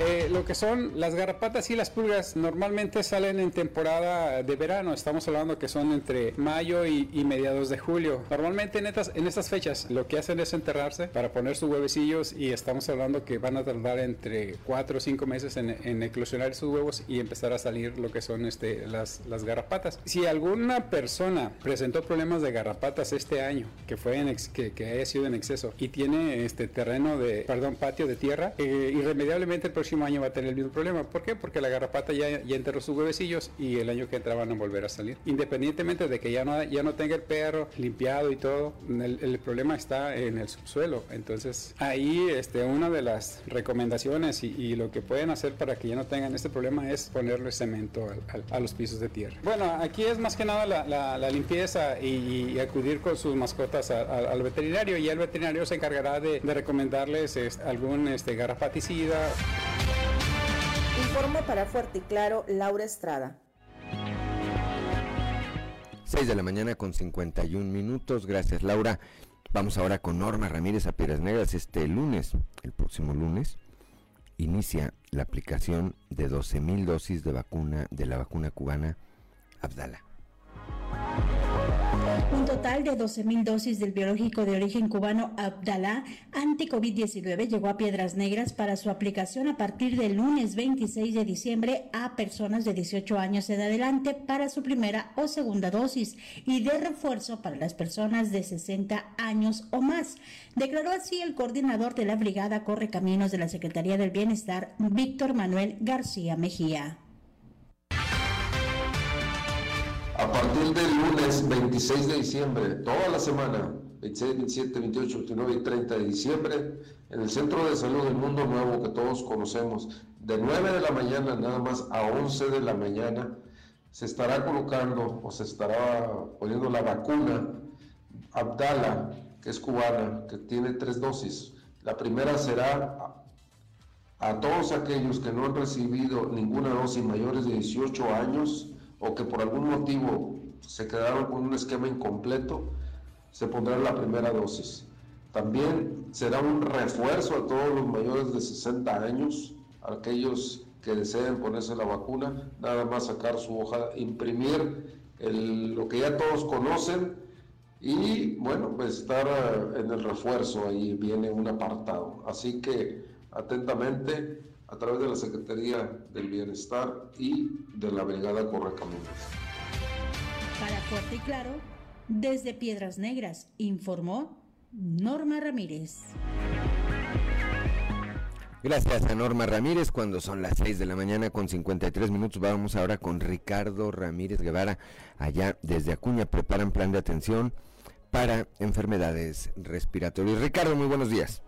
Eh, lo que son las garrapatas y las pulgas normalmente salen en temporada de verano. Estamos hablando que son entre mayo y, y mediados de julio. Normalmente en estas, en estas fechas lo que hacen es enterrarse para poner sus huevecillos y estamos hablando que van a tardar entre 4 o 5 meses en, en eclosionar sus huevos y empezar a salir lo que son este, las, las garrapatas. Si alguna persona presentó problemas de garrapatas este año, que, fue en ex- que, que haya sido en exceso y tiene este terreno de, perdón, patio de tierra, eh, irremediablemente el próximo año va a tener el mismo problema. ¿Por qué? Porque la garrapata ya, ya enterró sus huevecillos y el año que entra van a volver a salir. Independientemente de que ya no, ya no tenga el perro limpiado y todo, el, el problema está en el subsuelo. Entonces ahí este, una de las recomendaciones y, y lo que pueden hacer para que ya no tengan este problema es ponerle cemento al- al- a los pisos de tierra. Bueno, aquí es más que nada la, la- la limpieza y, y acudir con sus mascotas a- a- al veterinario y el veterinario se encargará de, de recomendarles este, algún este, garrapaticida. Informó para Fuerte y Claro Laura Estrada. 6 de la mañana con 51 minutos. Gracias, Laura. Vamos ahora con Norma Ramírez a Piedras Negras. Este lunes, el próximo lunes, inicia la aplicación de 12.000 dosis de vacuna de la vacuna cubana Abdala. Un total de 12.000 dosis del biológico de origen cubano Abdalá anti-COVID-19 llegó a Piedras Negras para su aplicación a partir del lunes 26 de diciembre a personas de 18 años en adelante para su primera o segunda dosis y de refuerzo para las personas de 60 años o más. Declaró así el coordinador de la Brigada Corre Caminos de la Secretaría del Bienestar, Víctor Manuel García Mejía. A partir del lunes 26 de diciembre, toda la semana, 26, 27, 28, 29 y 30 de diciembre, en el Centro de Salud del Mundo Nuevo que todos conocemos, de 9 de la mañana nada más a 11 de la mañana, se estará colocando o se estará poniendo la vacuna Abdala, que es cubana, que tiene tres dosis. La primera será a, a todos aquellos que no han recibido ninguna dosis mayores de 18 años o que por algún motivo se quedaron con un esquema incompleto, se pondrá la primera dosis. También será un refuerzo a todos los mayores de 60 años, aquellos que deseen ponerse la vacuna, nada más sacar su hoja, imprimir el- lo que ya todos conocen y bueno, pues estar eh, en el refuerzo, ahí viene un apartado. Así que atentamente a través de la Secretaría del Bienestar y de la Brigada Correcaminos. Para Fuerte y Claro, desde Piedras Negras, informó Norma Ramírez. Gracias a Norma Ramírez. Cuando son las 6 de la mañana con 53 minutos, vamos ahora con Ricardo Ramírez Guevara. Allá desde Acuña preparan plan de atención para enfermedades respiratorias. Ricardo, muy buenos días.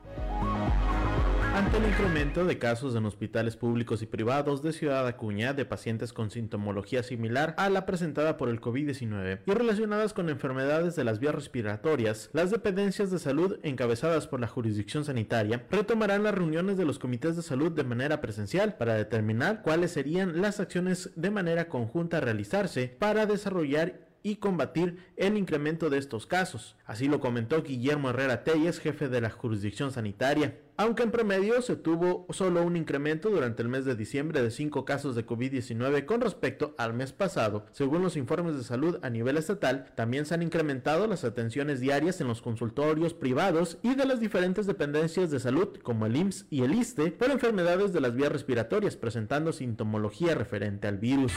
Ante el incremento de casos en hospitales públicos y privados de Ciudad Acuña de pacientes con sintomología similar a la presentada por el COVID-19 y relacionadas con enfermedades de las vías respiratorias, las dependencias de salud encabezadas por la jurisdicción sanitaria retomarán las reuniones de los comités de salud de manera presencial para determinar cuáles serían las acciones de manera conjunta a realizarse para desarrollar y combatir el incremento de estos casos. Así lo comentó Guillermo Herrera Telles, jefe de la jurisdicción sanitaria. Aunque en promedio se tuvo solo un incremento durante el mes de diciembre de 5 casos de COVID-19 con respecto al mes pasado, según los informes de salud a nivel estatal, también se han incrementado las atenciones diarias en los consultorios privados y de las diferentes dependencias de salud como el IMSS y el ISTE por enfermedades de las vías respiratorias presentando sintomología referente al virus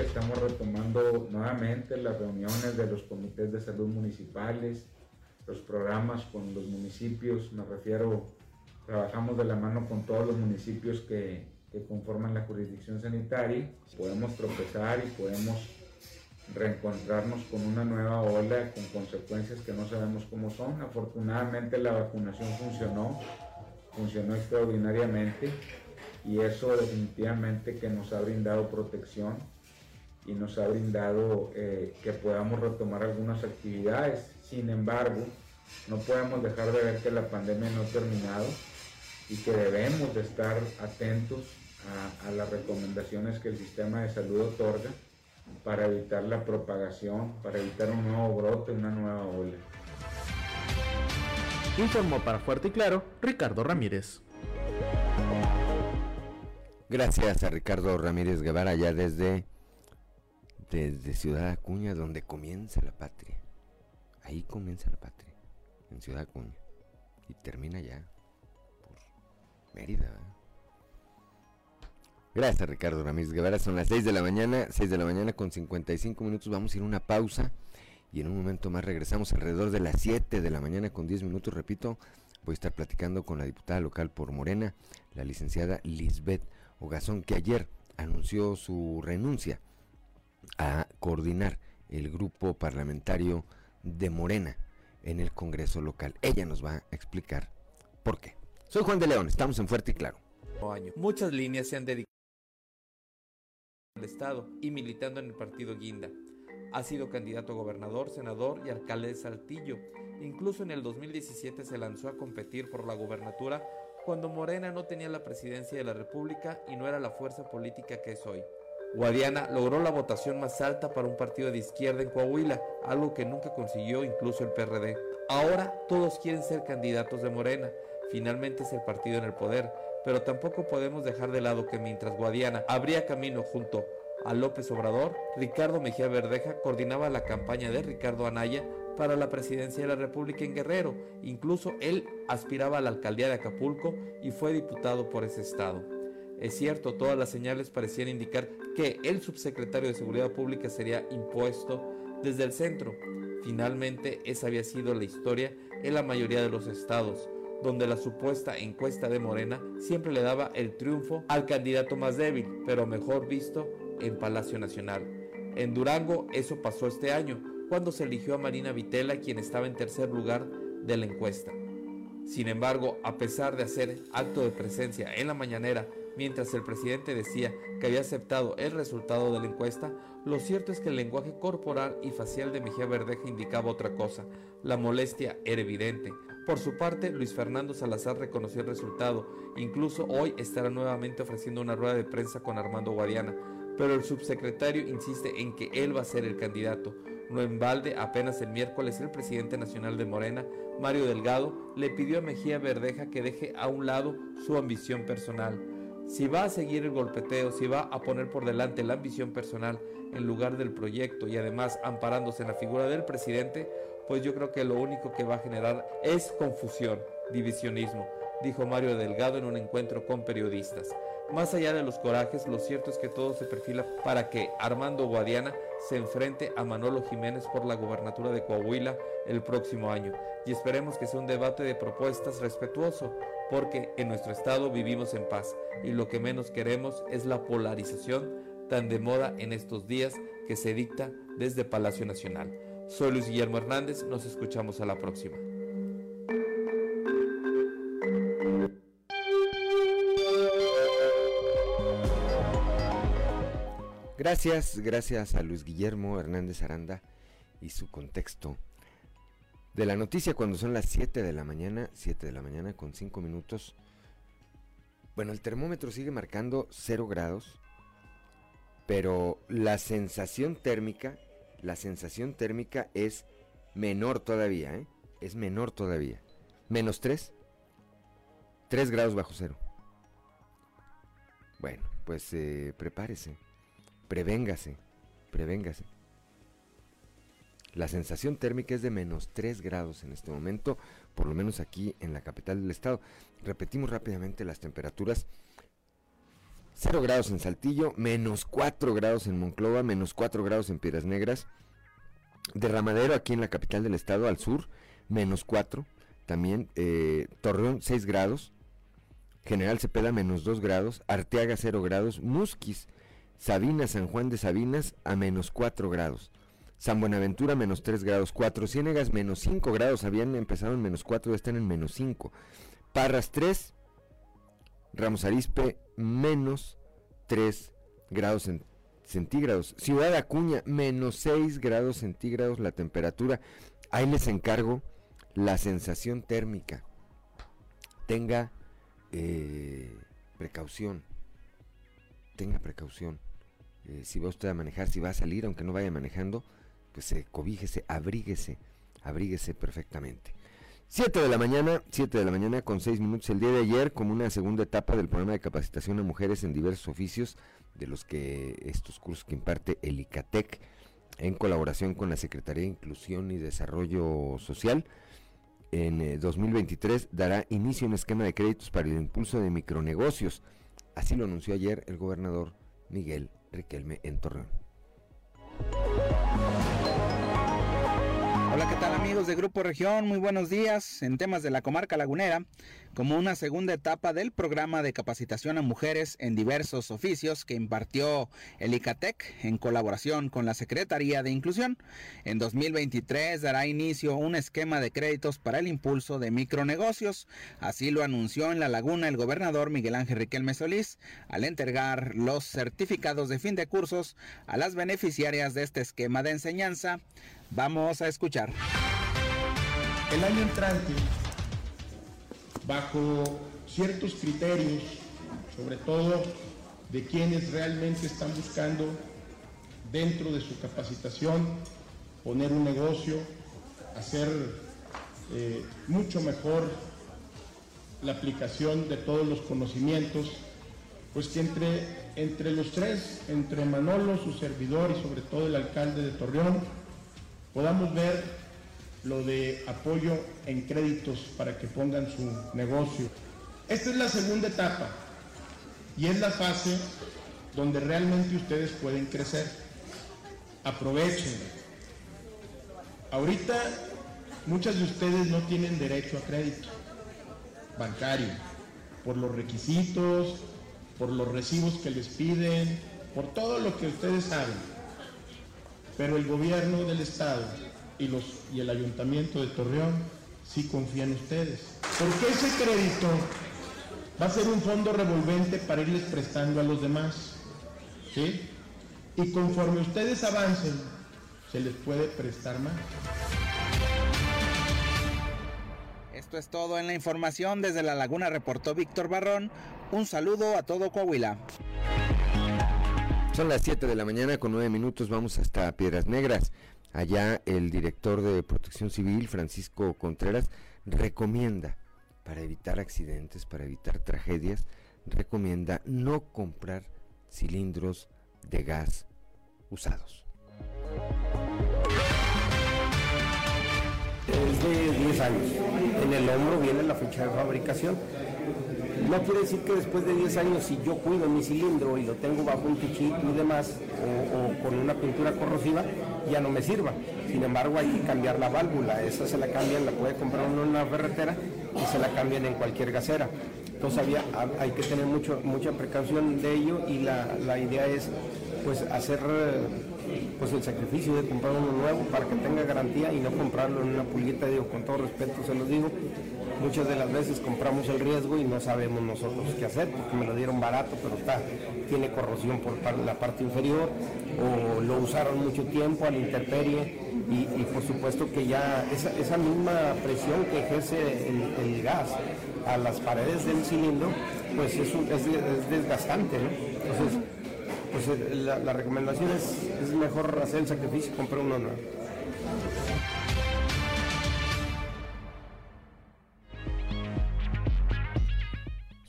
estamos retomando nuevamente las reuniones de los comités de salud municipales, los programas con los municipios, me refiero, trabajamos de la mano con todos los municipios que, que conforman la jurisdicción sanitaria, podemos tropezar y podemos reencontrarnos con una nueva ola con consecuencias que no sabemos cómo son. Afortunadamente la vacunación funcionó, funcionó extraordinariamente y eso definitivamente que nos ha brindado protección y nos ha brindado eh, que podamos retomar algunas actividades. Sin embargo, no podemos dejar de ver que la pandemia no ha terminado y que debemos de estar atentos a, a las recomendaciones que el sistema de salud otorga para evitar la propagación, para evitar un nuevo brote, una nueva ola. Informó para Fuerte y Claro Ricardo Ramírez. Gracias a Ricardo Ramírez Guevara ya desde desde Ciudad Acuña, donde comienza la patria. Ahí comienza la patria, en Ciudad Acuña. Y termina ya por Mérida. Gracias Ricardo Ramírez Guevara. Son las 6 de la mañana, 6 de la mañana con 55 minutos. Vamos a ir a una pausa y en un momento más regresamos alrededor de las 7 de la mañana con 10 minutos. Repito, voy a estar platicando con la diputada local por Morena, la licenciada Lisbeth Ogazón, que ayer anunció su renuncia a coordinar el grupo parlamentario de Morena en el Congreso local. Ella nos va a explicar por qué. Soy Juan de León, estamos en Fuerte y Claro. Muchas líneas se han dedicado al Estado y militando en el partido Guinda. Ha sido candidato a gobernador, senador y alcalde de Saltillo. Incluso en el 2017 se lanzó a competir por la gubernatura cuando Morena no tenía la presidencia de la República y no era la fuerza política que es hoy. Guadiana logró la votación más alta para un partido de izquierda en Coahuila, algo que nunca consiguió incluso el PRD. Ahora todos quieren ser candidatos de Morena, finalmente es el partido en el poder, pero tampoco podemos dejar de lado que mientras Guadiana abría camino junto a López Obrador, Ricardo Mejía Verdeja coordinaba la campaña de Ricardo Anaya para la presidencia de la República en Guerrero. Incluso él aspiraba a la alcaldía de Acapulco y fue diputado por ese estado. Es cierto, todas las señales parecían indicar que el subsecretario de Seguridad Pública sería impuesto desde el centro. Finalmente, esa había sido la historia en la mayoría de los estados, donde la supuesta encuesta de Morena siempre le daba el triunfo al candidato más débil, pero mejor visto en Palacio Nacional. En Durango eso pasó este año, cuando se eligió a Marina Vitela, quien estaba en tercer lugar de la encuesta. Sin embargo, a pesar de hacer acto de presencia en la mañanera Mientras el presidente decía que había aceptado el resultado de la encuesta, lo cierto es que el lenguaje corporal y facial de Mejía Verdeja indicaba otra cosa. La molestia era evidente. Por su parte, Luis Fernando Salazar reconoció el resultado. Incluso hoy estará nuevamente ofreciendo una rueda de prensa con Armando Guadiana. Pero el subsecretario insiste en que él va a ser el candidato. No en balde, apenas el miércoles el presidente nacional de Morena, Mario Delgado, le pidió a Mejía Verdeja que deje a un lado su ambición personal si va a seguir el golpeteo, si va a poner por delante la ambición personal en lugar del proyecto y además amparándose en la figura del presidente, pues yo creo que lo único que va a generar es confusión, divisionismo, dijo Mario Delgado en un encuentro con periodistas. Más allá de los corajes, lo cierto es que todo se perfila para que Armando Guadiana se enfrente a Manolo Jiménez por la gubernatura de Coahuila el próximo año. Y esperemos que sea un debate de propuestas respetuoso, porque en nuestro estado vivimos en paz y lo que menos queremos es la polarización tan de moda en estos días que se dicta desde Palacio Nacional. Soy Luis Guillermo Hernández, nos escuchamos a la próxima. Gracias, gracias a Luis Guillermo Hernández Aranda y su contexto de la noticia cuando son las 7 de la mañana, 7 de la mañana con 5 minutos. Bueno, el termómetro sigue marcando 0 grados, pero la sensación térmica, la sensación térmica es menor todavía, ¿eh? Es menor todavía. Menos 3, 3 grados bajo cero. Bueno, pues eh, prepárese, prevéngase, prevéngase. La sensación térmica es de menos 3 grados en este momento, por lo menos aquí en la capital del estado. Repetimos rápidamente las temperaturas. 0 grados en Saltillo, menos 4 grados en Monclova, menos 4 grados en Piedras Negras. Derramadero aquí en la capital del estado, al sur, menos 4. También eh, Torreón 6 grados. General Cepeda menos 2 grados. Arteaga 0 grados. Musquis, Sabinas, San Juan de Sabinas a menos 4 grados. San Buenaventura menos 3 grados, 4 Ciénegas menos 5 grados, habían empezado en menos 4, están en menos 5. Parras 3, Ramos Arispe menos 3 grados centígrados. Ciudad Acuña menos 6 grados centígrados la temperatura. Ahí les encargo la sensación térmica. Tenga eh, precaución. Tenga precaución. Eh, si va usted a manejar, si va a salir, aunque no vaya manejando, pues se cobíjese, abríguese, abríguese perfectamente. 7 de la mañana, 7 de la mañana con 6 minutos el día de ayer, como una segunda etapa del programa de capacitación a mujeres en diversos oficios, de los que estos cursos que imparte el ICATEC en colaboración con la Secretaría de Inclusión y Desarrollo Social, en 2023 eh, dará inicio un esquema de créditos para el impulso de micronegocios. Así lo anunció ayer el gobernador Miguel Riquelme en Torreón. Hola, ¿qué tal amigos de Grupo Región? Muy buenos días. En temas de la comarca lagunera, como una segunda etapa del programa de capacitación a mujeres en diversos oficios que impartió el ICATEC en colaboración con la Secretaría de Inclusión. En 2023 dará inicio un esquema de créditos para el impulso de micronegocios. Así lo anunció en La Laguna el gobernador Miguel Ángel Riquelme Solís al entregar los certificados de fin de cursos a las beneficiarias de este esquema de enseñanza. Vamos a escuchar. El año entrante bajo ciertos criterios, sobre todo de quienes realmente están buscando dentro de su capacitación poner un negocio, hacer eh, mucho mejor la aplicación de todos los conocimientos, pues que entre, entre los tres, entre Manolo, su servidor y sobre todo el alcalde de Torreón, podamos ver lo de apoyo en créditos para que pongan su negocio. Esta es la segunda etapa y es la fase donde realmente ustedes pueden crecer. Aprovechen. Ahorita muchas de ustedes no tienen derecho a crédito bancario por los requisitos, por los recibos que les piden, por todo lo que ustedes saben. Pero el gobierno del estado y, los, y el ayuntamiento de Torreón sí confían en ustedes. Porque ese crédito va a ser un fondo revolvente para irles prestando a los demás. ¿sí? Y conforme ustedes avancen, se les puede prestar más. Esto es todo en la información. Desde La Laguna reportó Víctor Barrón. Un saludo a todo Coahuila. Son las 7 de la mañana con 9 minutos. Vamos hasta Piedras Negras. Allá el director de Protección Civil, Francisco Contreras, recomienda, para evitar accidentes, para evitar tragedias, recomienda no comprar cilindros de gas usados. Es de 10 años. En el hombro viene la fecha de fabricación no quiere decir que después de 10 años, si yo cuido mi cilindro y lo tengo bajo un tichito y demás, o, con una pintura corrosiva, ya no me sirva. Sin embargo, hay que cambiar la válvula. Esa se la cambian, la puede comprar uno en una ferretera y se la cambian en cualquier gasera. Entonces había, hay que tener mucho, mucha precaución de ello y la, idea es pues hacer pues el sacrificio de comprar uno nuevo para que tenga garantía y no comprarlo en una pulguita, digo, con todo respeto se lo digo, muchas de las veces compramos el riesgo y no sabemos nosotros qué hacer porque me lo dieron barato, pero está, tiene corrosión por la parte inferior o lo usaron mucho tiempo a la intemperie y, por supuesto que ya esa, misma presión que ejerce el, gas a las paredes del cilindro, pues es, es, desgastante. Entonces, pues eh, la, recomendación es, es mejor hacer el sacrificio y comprar uno nuevo.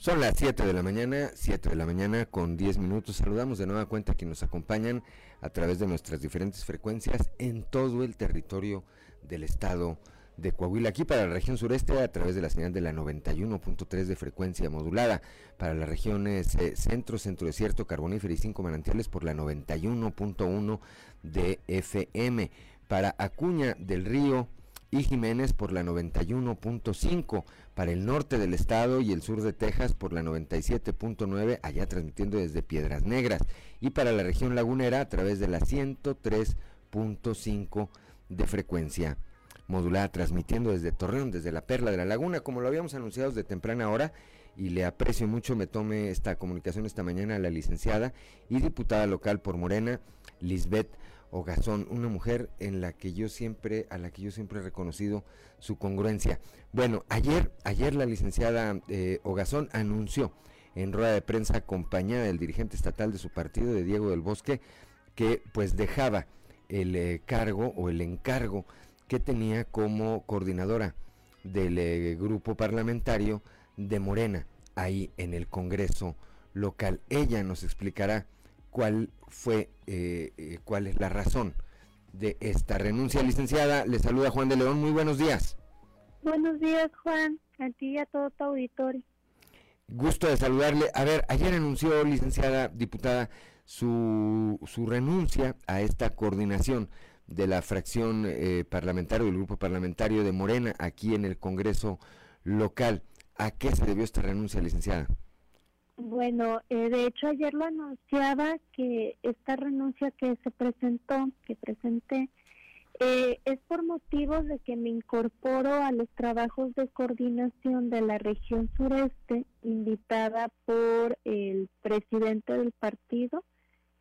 Son las 7 de la mañana, 7 de la mañana con 10 minutos. Saludamos de nueva cuenta a quienes nos acompañan a través de nuestras diferentes frecuencias en todo el territorio del estado de Coahuila. Aquí para la región sureste a través de la señal de la 91.3 de frecuencia modulada. Para las regiones eh, centro, centro desierto, carbonífero y cinco manantiales por la 91.1 de FM. Para Acuña del Río y Jiménez por la 91.5, para el norte del estado y el sur de Texas por la 97.9, allá transmitiendo desde Piedras Negras, y para la región lagunera a través de la 103.5 de frecuencia modulada, transmitiendo desde Torreón, desde la Perla de la Laguna, como lo habíamos anunciado desde temprana hora, y le aprecio mucho, me tome esta comunicación esta mañana a la licenciada y diputada local por Morena, Lisbeth Ogazón, una mujer en la que yo siempre, a la que yo siempre he reconocido su congruencia. Bueno, ayer, ayer la licenciada eh, Ogazón anunció en rueda de prensa acompañada del dirigente estatal de su partido, de Diego del Bosque, que pues dejaba el eh, cargo o el encargo que tenía como coordinadora del eh, grupo parlamentario de Morena ahí en el Congreso local. Ella nos explicará cuál fue, eh, eh, cuál es la razón de esta renuncia. Licenciada, le saluda Juan de León, muy buenos días. Buenos días, Juan, a ti y a todo tu auditorio. Gusto de saludarle. A ver, ayer anunció, licenciada diputada, su, su renuncia a esta coordinación de la fracción eh, parlamentaria, del grupo parlamentario de Morena, aquí en el Congreso local. ¿A qué se debió esta renuncia, licenciada? Bueno, eh, de hecho ayer lo anunciaba que esta renuncia que se presentó, que presenté, eh, es por motivos de que me incorporo a los trabajos de coordinación de la región sureste, invitada por el presidente del partido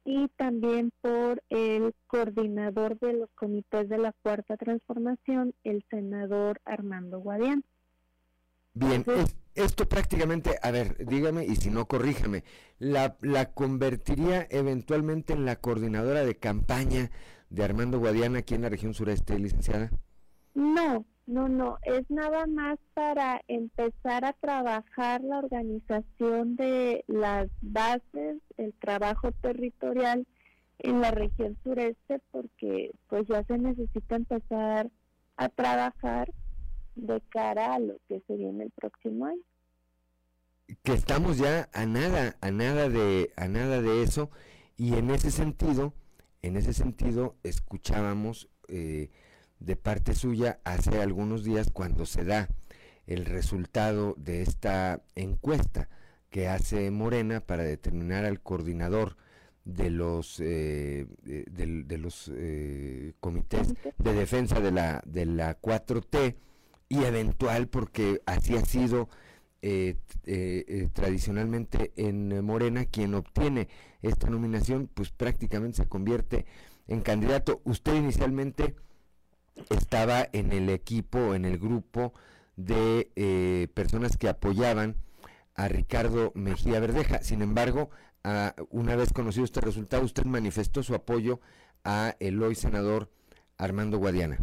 y también por el coordinador de los comités de la Cuarta Transformación, el senador Armando Guadián. Bien, esto prácticamente, a ver, dígame y si no, corríjame, la, ¿la convertiría eventualmente en la coordinadora de campaña de Armando Guadiana aquí en la región sureste, licenciada? No, no, no, es nada más para empezar a trabajar la organización de las bases, el trabajo territorial en la región sureste, porque pues ya se necesita empezar a trabajar de cara a lo que se viene el próximo año. Que estamos ya a nada, a nada de, a nada de eso, y en ese sentido, en ese sentido, escuchábamos eh, de parte suya hace algunos días cuando se da el resultado de esta encuesta que hace Morena para determinar al coordinador de los eh, de, los eh, comités de defensa de la de la 4T y eventual, porque así ha sido eh, eh, eh, tradicionalmente en Morena, quien obtiene esta nominación, pues prácticamente se convierte en candidato. Usted inicialmente estaba en el equipo, en el grupo de personas que apoyaban a Ricardo Mejía Verdeja. Sin embargo, una vez conocido este resultado, usted manifestó su apoyo a el hoy senador Armando Guadiana.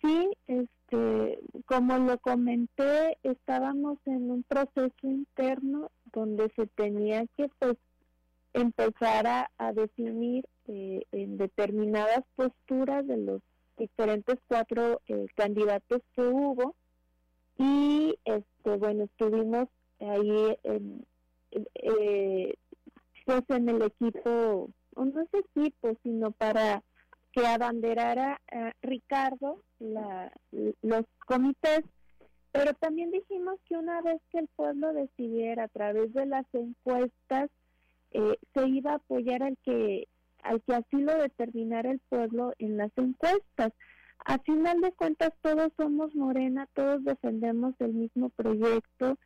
Sí, este, como lo comenté, estábamos en un proceso interno donde se tenía que pues empezar a, definir eh, en determinadas posturas de los diferentes cuatro eh, candidatos que hubo. Y este bueno estuvimos ahí en, eh, pues en el equipo no es equipo sino para que abanderara a Ricardo los comités, pero también dijimos que una vez que el pueblo decidiera a través de las encuestas, eh, se iba a apoyar al que al que así lo determinara el pueblo en las encuestas. A final de cuentas todos somos Morena, todos defendemos el mismo proyecto,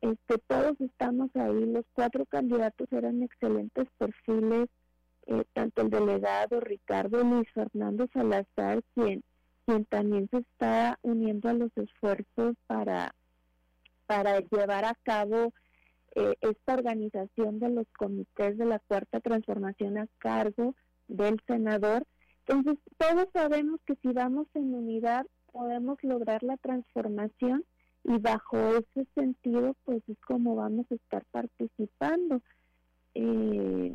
este, todos estamos ahí, los cuatro candidatos eran excelentes perfiles, eh, tanto el delegado Ricardo Luis Fernando Salazar, quien, quien también se está uniendo a los esfuerzos para, para llevar a cabo eh, esta organización de los comités de la cuarta transformación a cargo del senador. Entonces, todos sabemos que si vamos en unidad podemos lograr la transformación y bajo ese sentido, pues es como vamos a estar participando. Eh,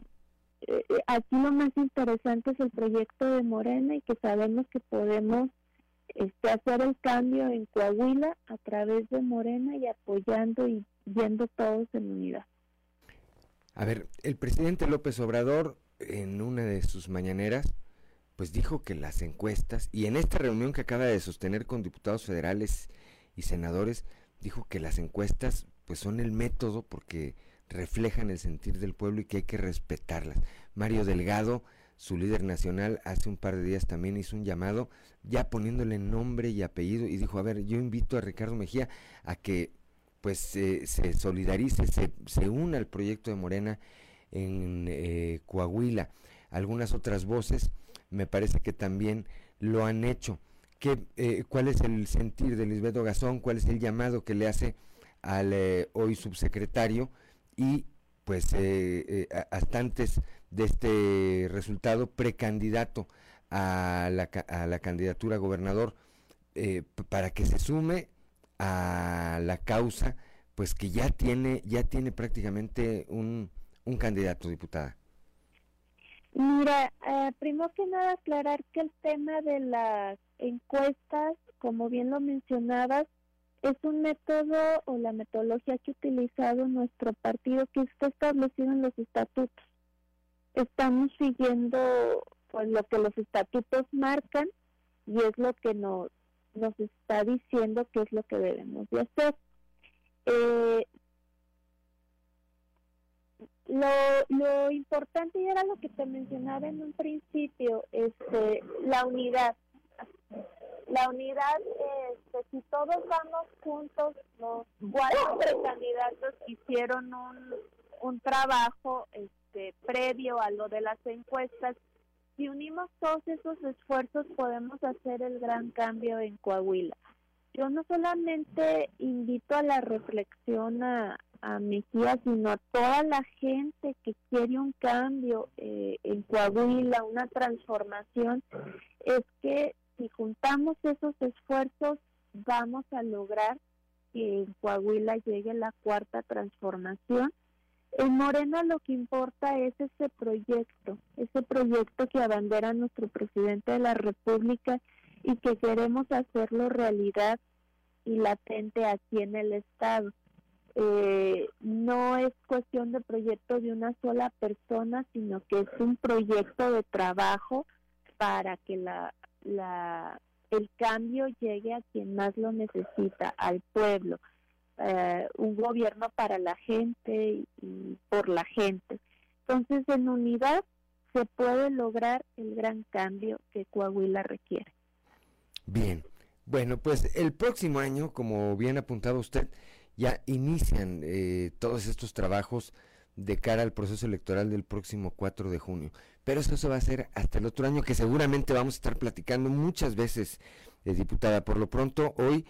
eh, aquí lo más interesante es el proyecto de Morena y que sabemos que podemos este, hacer el cambio en Coahuila a través de Morena y apoyando y viendo todos en unidad. A ver, el presidente López Obrador en una de sus mañaneras pues dijo que las encuestas y en esta reunión que acaba de sostener con diputados federales y senadores dijo que las encuestas pues son el método porque reflejan el sentir del pueblo y que hay que respetarlas. Mario Delgado, su líder nacional, hace un par de días también hizo un llamado ya poniéndole nombre y apellido y dijo, a ver, yo invito a Ricardo Mejía a que pues se solidarice, se, se, una al proyecto de Morena en eh, Coahuila. Algunas otras voces me parece que también lo han hecho. ¿Qué, eh, ¿Cuál es el sentir de Lisbeto Gazón? ¿Cuál es el llamado que le hace al eh, hoy subsecretario? Y pues hasta antes de este resultado, precandidato a la, a la candidatura a gobernador, para que se sume a la causa, pues que ya tiene, ya tiene prácticamente un, un candidato, diputada. Mira, eh, primero que nada aclarar que el tema de las encuestas, como bien lo mencionabas, es un método o la metodología que ha utilizado nuestro partido que está establecido en los estatutos. Estamos siguiendo pues lo que los estatutos marcan y es lo que nos nos está diciendo qué es lo que debemos de hacer. Eh, lo, lo importante y era lo que te mencionaba en un principio, este, la unidad. La unidad, este, si todos vamos juntos, los cuatro precandidatos hicieron un, un trabajo este, previo a lo de las encuestas si unimos todos esos esfuerzos podemos hacer el gran cambio en Coahuila. Yo no solamente invito a la reflexión a, a Mejía, sino a toda la gente que quiere un cambio eh, en Coahuila, una transformación, es que si juntamos esos esfuerzos vamos a lograr que en Coahuila llegue la cuarta transformación en Morena lo que importa es ese proyecto, ese proyecto que abandera nuestro presidente de la República y que queremos hacerlo realidad y latente aquí en el Estado. Eh, no es cuestión de proyecto de una sola persona, sino que es un proyecto de trabajo para que la, la, el cambio llegue a quien más lo necesita, al pueblo. Eh, un gobierno para la gente y, por la gente. Entonces, en unidad se puede lograr el gran cambio que Coahuila requiere. Bien, bueno, pues el próximo año, como bien apuntado usted, ya inician eh, todos estos trabajos de cara al proceso electoral del próximo 4 de junio. Pero eso se va a hacer hasta el otro año, que seguramente vamos a estar platicando muchas veces, eh, diputada. Por lo pronto, hoy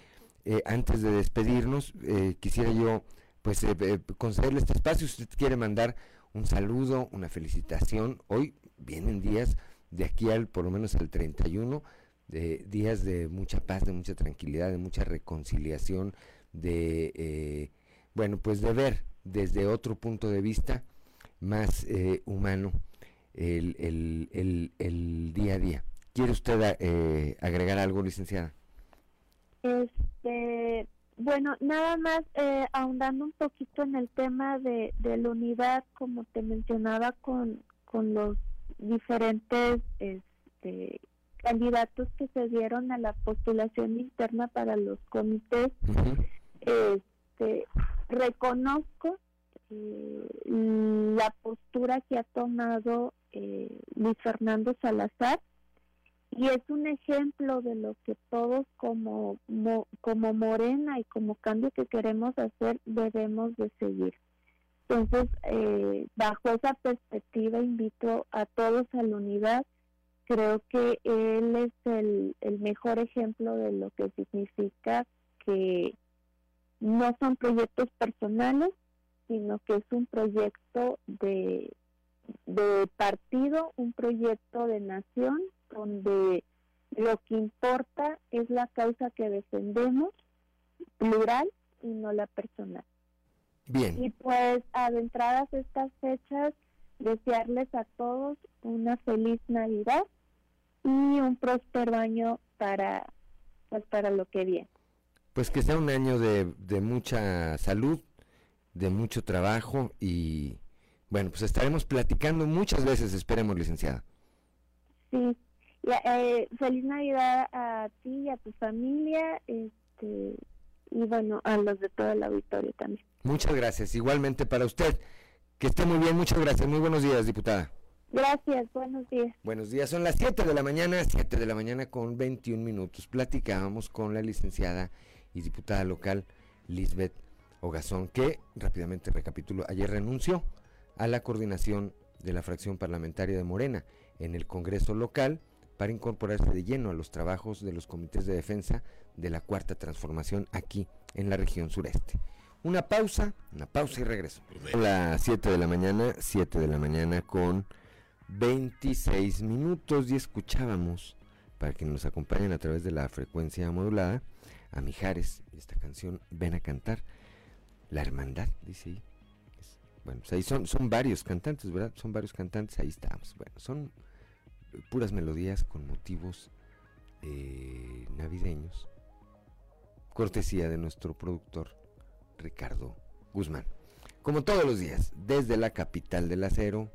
eh, antes de despedirnos, eh, quisiera yo pues eh, concederle este espacio. Usted quiere mandar un saludo, una felicitación, hoy vienen días de aquí al por lo menos al 31, de días de mucha paz, de mucha tranquilidad, de mucha reconciliación, de bueno pues de ver desde otro punto de vista más humano el, el, el, el, día a día. ¿Quiere usted agregar algo, licenciada? Este, bueno, nada más eh, ahondando un poquito en el tema de, la unidad, como te mencionaba, con, con los diferentes este, candidatos que se dieron a la postulación interna para los comités, este, reconozco eh, la postura que ha tomado eh, Luis Fernando Salazar y es un ejemplo de lo que todos como, como Morena y como cambio que queremos hacer debemos de seguir. Entonces, eh, bajo esa perspectiva invito a todos a la unidad. Creo que él es el, el mejor ejemplo de lo que significa que no son proyectos personales, sino que es un proyecto de, de partido, un proyecto de nación, donde lo que importa es la causa que defendemos, plural y no la personal. Bien. Y pues adentradas estas fechas, desearles a todos una feliz Navidad y un próspero año para, pues, para lo que viene. Pues que sea un año de, de mucha salud, de mucho trabajo y bueno, pues estaremos platicando muchas veces, esperemos, licenciada. Sí, eh, feliz Navidad a ti y a tu familia, este, y bueno, a los de todo el auditorio también. Muchas gracias, igualmente para usted. Que esté muy bien, muchas gracias. Muy buenos días, diputada. Gracias, buenos días. Buenos días, son las 7 de la mañana, 7 de la mañana con 21 minutos. Platicábamos con la licenciada y diputada local Lisbeth Ogazón, que rápidamente recapitulo, ayer renunció a la coordinación de la fracción parlamentaria de Morena en el Congreso local para incorporarse de lleno a los trabajos de los comités de defensa de la cuarta transformación aquí en la región sureste. Una pausa, una pausa y regreso. A las 7 de la mañana, 7 de la mañana con 26 minutos y escuchábamos, para que nos acompañen a través de la frecuencia modulada, a Mijares esta canción Ven a cantar. La hermandad, dice ahí. bueno, pues ahí son, son varios cantantes, ¿verdad? Son varios cantantes, ahí estamos. Bueno, son puras melodías con motivos eh, navideños. Cortesía de nuestro productor Ricardo Guzmán. Como todos los días, desde la capital del acero,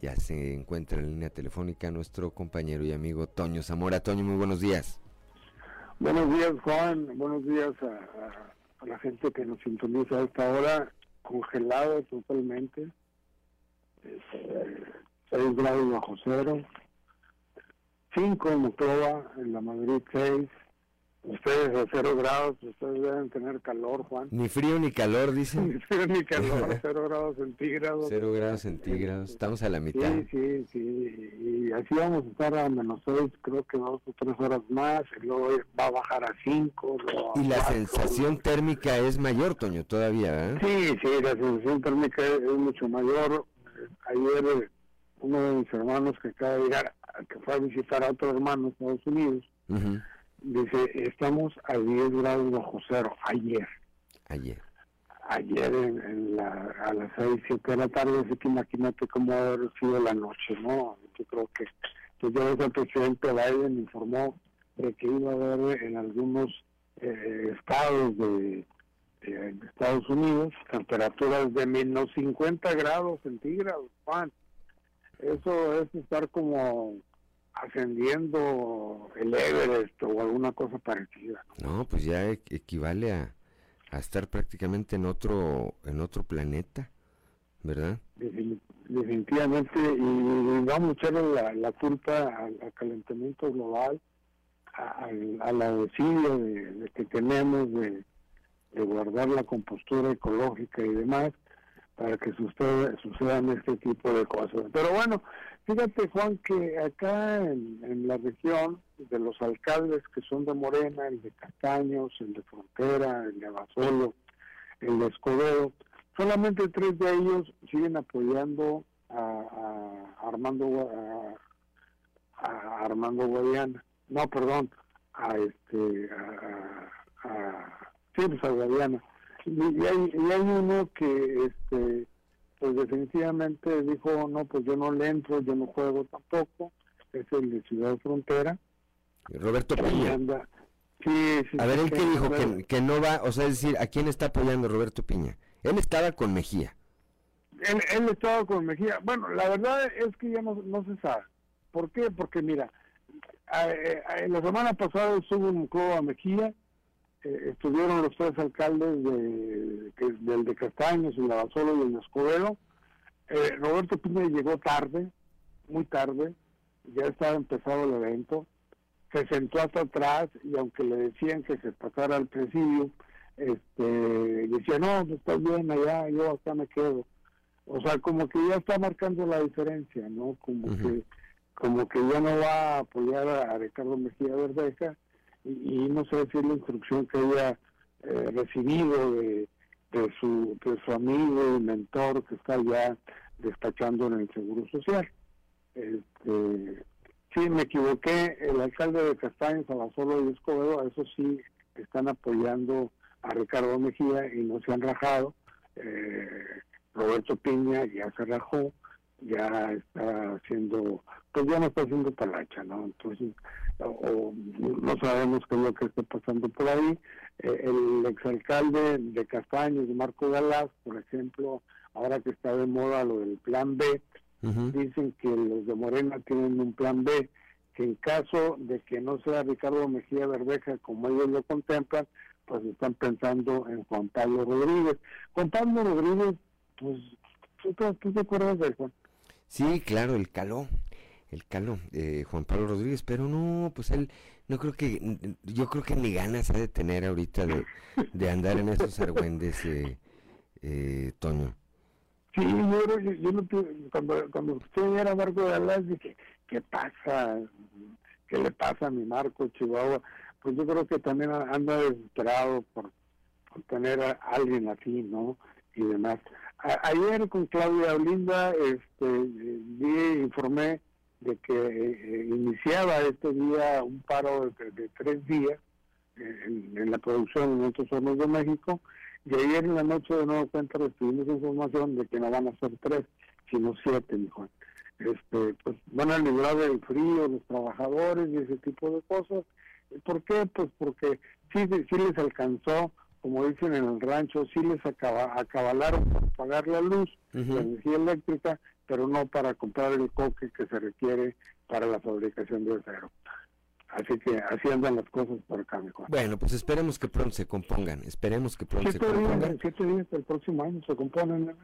ya se encuentra en línea telefónica nuestro compañero y amigo Toño Zamora. Toño, muy buenos días. Buenos días, Juan. Buenos días a, la gente que nos sintoniza a esta hora, congelado totalmente. 6 este, grados bajo cero. 5 en Monclova, en la Madrid 6. Ustedes a cero grados, ustedes deben tener calor, Juan. Ni frío ni calor, dicen. Ni frío ni calor, cero grados centígrados. Cero grados centígrados, estamos a la mitad. Sí, sí, sí, y así vamos a estar a menos seis, creo que dos o tres horas más, y luego va a bajar a cinco. y la sensación térmica es mayor, Toño, todavía, ¿eh? Sí, sí, la sensación térmica es, mucho mayor. Ayer uno de mis hermanos que acaba de llegar, que fue a visitar a otro hermano en Estados Unidos, Dice, estamos a 10 grados bajo cero, ayer. Ayer. Ayer en, la, a las 6, 7 de la tarde, así que imagínate cómo ha sido la noche, ¿no? Yo creo que, pues ya el presidente Biden informó de que iba a haber en algunos eh, estados de, de, Estados Unidos temperaturas de menos 50 grados centígrados, Juan. Eso es estar como ascendiendo el Everest o alguna cosa parecida. No, pues ya e-, equivale a, estar prácticamente en otro en otro planeta, ¿verdad? definitivamente, y, vamos a echarle la, culpa al, calentamiento global, a, la desidia de, que tenemos de, de guardar la compostura ecológica y demás, para que sucedan este tipo de cosas. Pero bueno, Fíjate, Juan, que acá en, la región, de los alcaldes que son de Morena, el de Castaños, el de Frontera, el de Abasolo, el de Escobedo, solamente tres de ellos siguen apoyando a, Armando a, Armando Guadiana. No, perdón, a este a, a, sí, pues a Guadiana. Y, hay, y hay uno que este pues definitivamente dijo, no, pues yo no le entro, yo no juego tampoco, es el de Ciudad Frontera. Roberto Piña. a ver, ¿él qué dijo? Que, no va, o sea, es decir, ¿a quién está apoyando Roberto Piña? Él estaba con Mejía. Él, él estaba con Mejía. Bueno, la verdad es que ya no, no se sabe. ¿Por qué? Porque mira, la semana pasada estuvo en a Mejía eh, estuvieron los tres alcaldes de, que- del de Castaños, el Abasolo y el de Escobedo. Eh, Roberto Piña llegó tarde, muy tarde, ya estaba empezado el evento, se sentó hasta atrás y aunque le decían que se pasara al presidio, este, decía, no, pues está bien allá, yo acá me quedo. O sea, como que ya está marcando la diferencia, ¿no? Como que como que ya no va a apoyar a, a Ricardo Mejía Verdeja y, no sé si es la instrucción que haya eh, recibido de, de su de su amigo y mentor que está ya despachando en el Seguro Social. Este, sí, me equivoqué, el alcalde de Castaños, Abasolo y Escobedo, eso sí están apoyando a Ricardo Mejía y no se han rajado. Eh, Roberto Piña ya se rajó, ya está haciendo, pues ya no está haciendo talacha, ¿no? Entonces, o, o no sabemos qué es lo que está pasando por ahí. Eh, el exalcalde de Castaños, Marco Galás, por ejemplo, ahora que está de moda lo del plan B, dicen que los de Morena tienen un plan B, que en caso de que no sea Ricardo Mejía Verdeja como ellos lo contemplan, pues están pensando en Juan Pablo Rodríguez. Juan Pablo Rodríguez, pues, ¿tú, tú te acuerdas de Juan? Sí, claro, el caló, el caló, eh, Juan Pablo Rodríguez, pero no, pues él, no creo que, yo creo que ni ganas ha de tener ahorita de, de andar en esos argüendes, eh, eh, Toño. Sí, yo, creo yo no cuando, cuando escuché ayer a Marco Galás dije, ¿qué pasa? ¿Qué le pasa a mi Marco Chihuahua? Pues yo creo que también anda desesperado por, por tener a alguien así, ¿no? Y demás. A- ayer con Claudia Olinda este, eh, vi, informé de que eh, iniciaba este día un paro de, de tres días eh, en, en la producción en estos hornos de México y ayer en la noche de nuevo cuenta recibimos información de que no van a ser tres, sino siete, dijo. Este, pues van a librar del frío los trabajadores y ese tipo de cosas. ¿Por qué? Pues porque sí, sí les alcanzó, como dicen en el rancho, sí les acaba, acabalaron para pagar la luz, la energía eléctrica, pero no para comprar el coque que se requiere para la fabricación de acero. Así que así andan las cosas por acá, mejor. Bueno, pues esperemos que pronto se compongan, esperemos que pronto se compongan. siete días del próximo año se componen.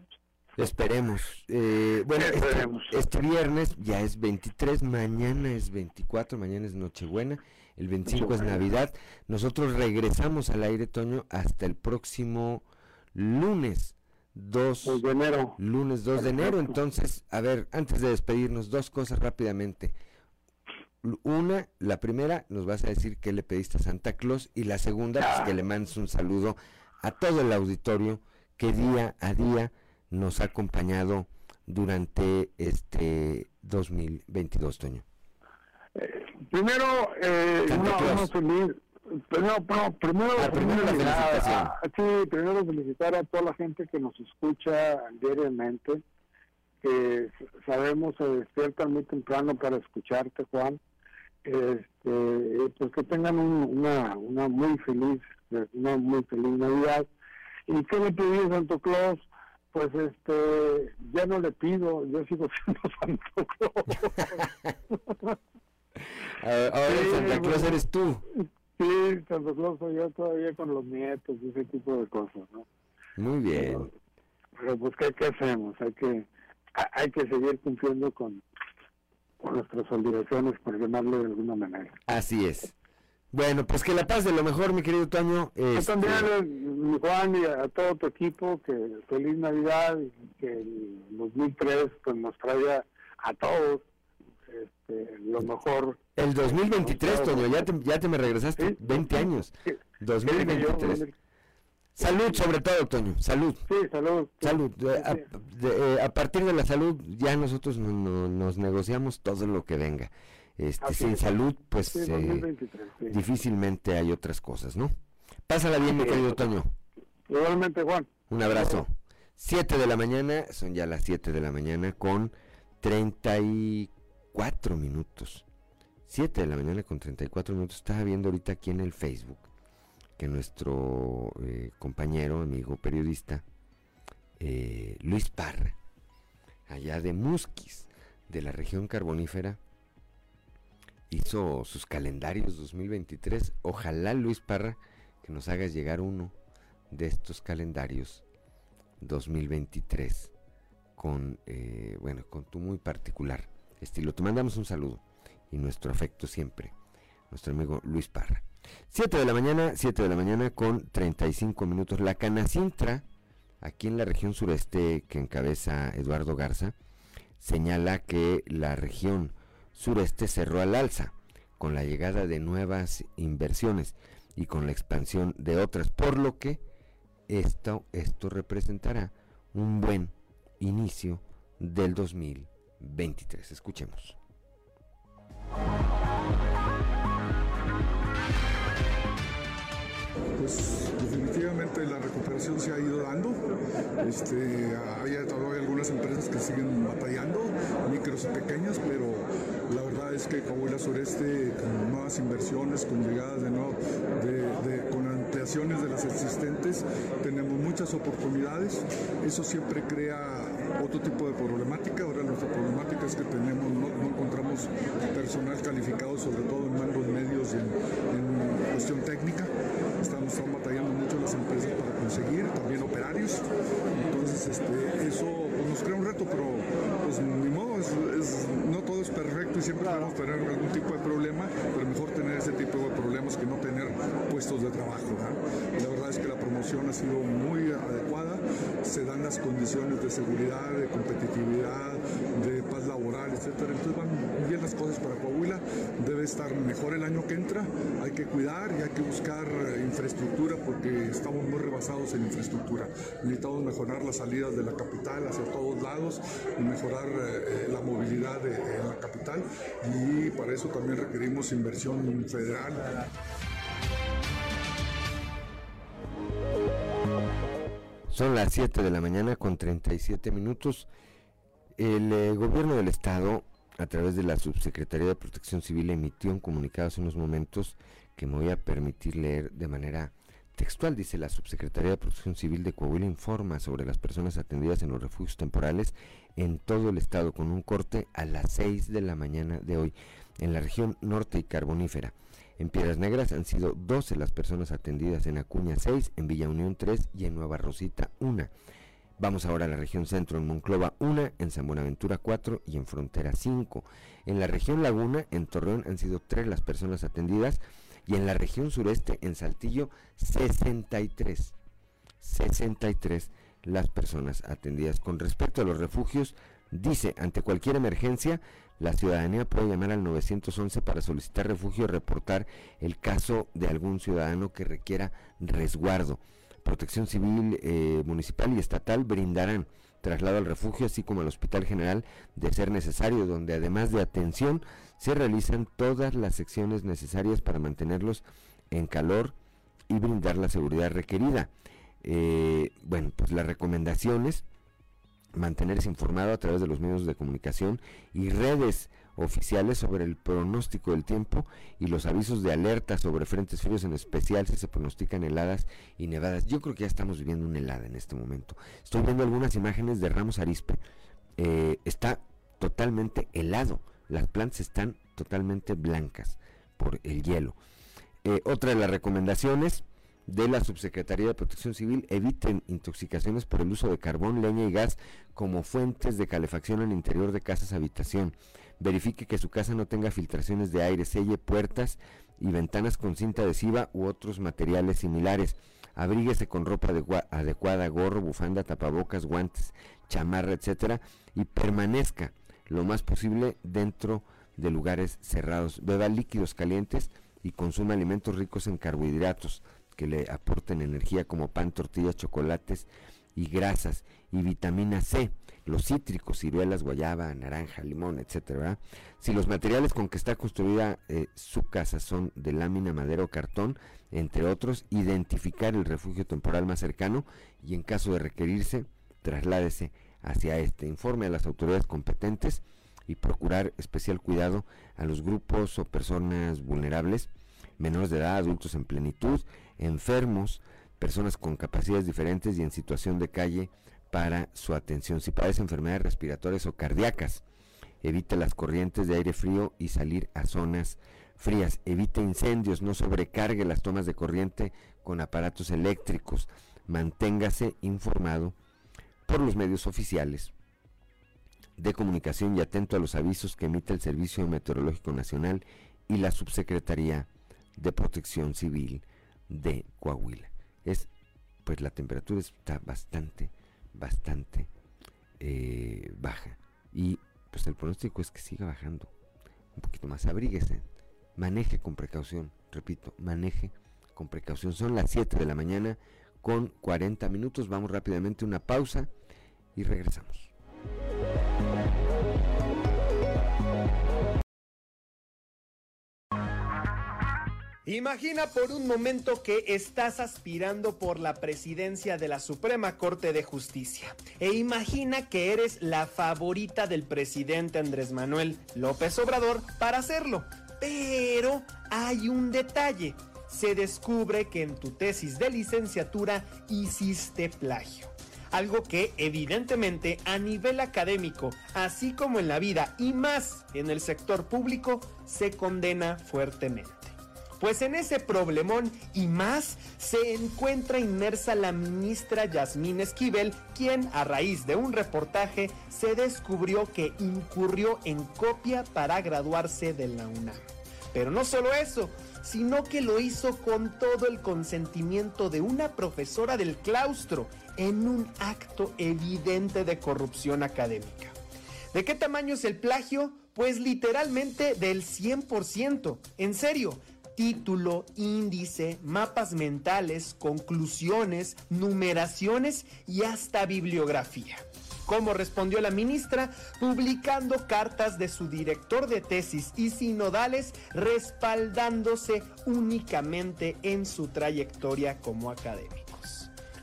Esperemos. Eh, bueno, este, este viernes ya es 23, mañana es 24, mañana es Nochebuena, el 25 es Navidad. Nosotros regresamos al aire, Toño, hasta el próximo lunes 2 de enero. Lunes 2 de enero. Entonces, a ver, antes de despedirnos, dos cosas rápidamente. Una, la primera, nos vas a decir qué le pediste a Santa Claus y la segunda, pues que le mandes un saludo a todo el auditorio que día a día nos ha acompañado durante este 2022, Toño. Primero, eh, una, una feliz. Primero, no, primero, Ah, primero felicitar a- sí, primero felicitar a toda la gente que nos escucha diariamente, que sabemos se despiertan muy temprano para escucharte, Juan. Este, pues que tengan un- una, una muy feliz, una muy feliz Navidad. ¿Y qué le pedí a Santo Claus? Pues este, ya no le pido, yo sigo siendo Santo Claus. Ah, Ahora Santa Claus eres tú. Sí, Santa Claus yo todavía con los nietos y ese tipo de cosas, ¿no? Muy bien. Pero pues, ¿qué, qué hacemos? Hay que ha- hay que seguir cumpliendo con, con nuestras obligaciones, por llamarlo de alguna manera. Así es. Bueno, pues que la paz de lo mejor, mi querido Toño. Yo Este, también, eh, Juan, y a todo tu equipo, que feliz Navidad, y que el 2003 pues, nos traiga a todos este, lo mejor. El 2023, Toño, ya te, ya te me regresaste 20 años. 2023. Salud sobre todo, Toño, salud. Sí, salud. Salud. Eh, A, de- eh, a partir de la salud ya nosotros no- no- nos negociamos todo lo que venga. Este, sin es. salud, pues Sí, eh, 2023, sí. difícilmente hay otras cosas, ¿no? Pásala bien, mi querido Toño. Igualmente, Juan. Un abrazo. 7 de la mañana, son ya las 7 de la mañana con 34 minutos. 7 de la mañana con 34 minutos. Estaba viendo ahorita aquí en el Facebook que nuestro eh, compañero, amigo periodista, eh, Luis Parra, allá de Musquis, de la región carbonífera, hizo sus calendarios 2023. Ojalá Luis Parra, que nos hagas llegar uno de estos calendarios 2023 con, eh, bueno, con tu muy particular estilo. Te mandamos un saludo y nuestro afecto siempre, nuestro amigo Luis Parra. 7 de la mañana, 7 de la mañana con 35 minutos. La Canacintra, aquí en la región sureste que encabeza Eduardo Garza, señala que la región sureste cerró al alza con la llegada de nuevas inversiones y con la expansión de otras, por lo que esto, esto representará un buen inicio del 2023. Escuchemos. Pues definitivamente la recuperación se ha ido dando. Este, hay, todavía algunas empresas que siguen batallando, micros y pequeñas, pero la es que Coahuila Sureste, con nuevas inversiones, con llegadas de nuevo, con ampliaciones de las existentes, tenemos muchas oportunidades. Eso siempre crea otro tipo de problemática. Ahora nuestra problemática es que tenemos, no, encontramos personal calificado, sobre todo en mandos medios y en, cuestión técnica. Estamos, batallando mucho las empresas para conseguir, también operarios. Entonces, este, eso pues, nos crea un reto, pero pues ni modo, no todo siempre vamos a tener algún tipo de problema, pero mejor tener ese tipo de problemas que no tener puestos de trabajo. La verdad es que la promoción ha sido muy adecuada, se dan las condiciones de seguridad, de competitividad, de paz laboral, etcétera. Entonces van bien las cosas para Coahuila, debe estar mejor el año que entra, hay que cuidar y hay que buscar eh, infraestructura porque estamos muy rebasados en infraestructura. Necesitamos mejorar las salidas de la capital hacia todos lados y mejorar eh, eh, la movilidad de, la capital y para eso también requerimos inversión federal. Son las 7 de la mañana con 37 minutos. El gobierno del estado, a través de la Subsecretaría de Protección Civil, emitió un comunicado hace unos momentos que me voy a permitir leer de manera textual. Dice la Subsecretaría de Protección Civil de Coahuila informa sobre las personas atendidas en los refugios temporales en todo el estado con un corte a las 6 de la mañana de hoy en la región norte y carbonífera. En Piedras Negras han sido 12 las personas atendidas, en Acuña 6, en Villa Unión 3 y en Nueva Rosita 1. Vamos ahora a la región centro, en Monclova 1, en San Buenaventura 4 y en Frontera 5. En la región Laguna, en Torreón, han sido 3 las personas atendidas y en la región sureste, en Saltillo, 63. 63 las personas atendidas. Con respecto a los refugios, dice, ante cualquier emergencia, la ciudadanía puede llamar al 911 para solicitar refugio y reportar el caso de algún ciudadano que requiera resguardo. Protección Civil eh, Municipal y Estatal brindarán traslado al refugio, así como al Hospital General, de ser necesario, donde además de atención, se realizan todas las secciones necesarias para mantenerlos en calor y brindar la seguridad requerida. Eh, bueno, pues las recomendaciones mantenerse informado a través de los medios de comunicación y redes oficiales sobre el pronóstico del tiempo y los avisos de alerta sobre frentes fríos, en especial si se pronostican heladas y nevadas. Yo creo que ya estamos viviendo una helada en este momento. Estoy viendo algunas imágenes de Ramos Arispe. Eh, está totalmente helado. Las plantas están totalmente blancas por el hielo. Eh, otra de las recomendaciones de la Subsecretaría de Protección Civil eviten intoxicaciones por el uso de carbón, leña y gas como fuentes de calefacción el interior de casas habitación. Verifique que su casa no tenga filtraciones de aire, selle puertas y ventanas con cinta adhesiva u otros materiales similares. Abríguese con ropa adecuada, gorro, bufanda, tapabocas, guantes, chamarra, etcétera, y permanezca lo más posible dentro de lugares cerrados. Beba líquidos calientes y consuma alimentos ricos en carbohidratos que le aporten energía como pan, tortillas, chocolates y grasas y vitamina C, los cítricos, ciruelas, guayaba, naranja, limón, etcétera. Si los materiales con que está construida eh, su casa son de lámina, madera o cartón, entre otros, identificar el refugio temporal más cercano y en caso de requerirse, trasládese hacia este. Informe a las autoridades competentes y procurar especial cuidado a los grupos o personas vulnerables, menores de edad, adultos en plenitud, enfermos, personas con capacidades diferentes y en situación de calle para su atención. Si padece enfermedades respiratorias o cardíacas, evite las corrientes de aire frío y salir a zonas frías. Evite incendios, no sobrecargue las tomas de corriente con aparatos eléctricos. Manténgase informado por los medios oficiales de comunicación y atento a los avisos que emite el Servicio Meteorológico Nacional y la Subsecretaría de Protección Civil de Coahuila. Es, pues la temperatura está bastante, bastante eh, baja y pues el pronóstico es que siga bajando un poquito más. Abríguese, maneje con precaución, repito, maneje con precaución. Son las 7 de la mañana con 40 minutos. Vamos rápidamente a una pausa y regresamos. Imagina por un momento que estás aspirando por la presidencia de la Suprema Corte de Justicia. E imagina que eres la favorita del presidente Andrés Manuel López Obrador para hacerlo. Pero hay un detalle. Se descubre que en tu tesis de licenciatura hiciste plagio. Algo que evidentemente a nivel académico, así como en la vida y más en el sector público, se condena fuertemente. Pues en ese problemón y más se encuentra inmersa la ministra Yasmín Esquivel, quien a raíz de un reportaje se descubrió que incurrió en copia para graduarse de la UNAM. Pero no solo eso, sino que lo hizo con todo el consentimiento de una profesora del claustro en un acto evidente de corrupción académica. ¿De qué tamaño es el plagio? Pues literalmente del 100%. En serio, título, índice, mapas mentales, conclusiones, numeraciones y hasta bibliografía. ¿Cómo respondió la ministra? Publicando cartas de su director de tesis y sinodales respaldándose únicamente en su trayectoria como académicos.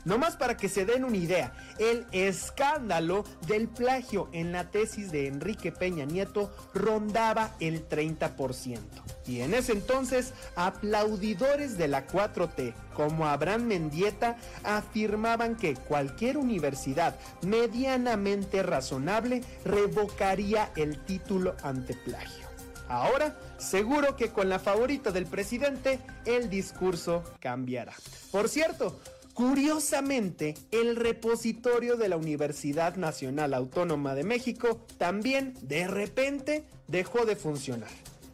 No más para que se den una idea, el escándalo del plagio en la tesis de Enrique Peña Nieto rondaba el 30%. Y en ese entonces, aplaudidores de la 4T, como Abraham Mendieta, afirmaban que cualquier universidad medianamente razonable revocaría el título ante plagio. Ahora, seguro que con la favorita del presidente, el discurso cambiará. Por cierto, Curiosamente, el repositorio de la Universidad Nacional Autónoma de México también de repente dejó de funcionar.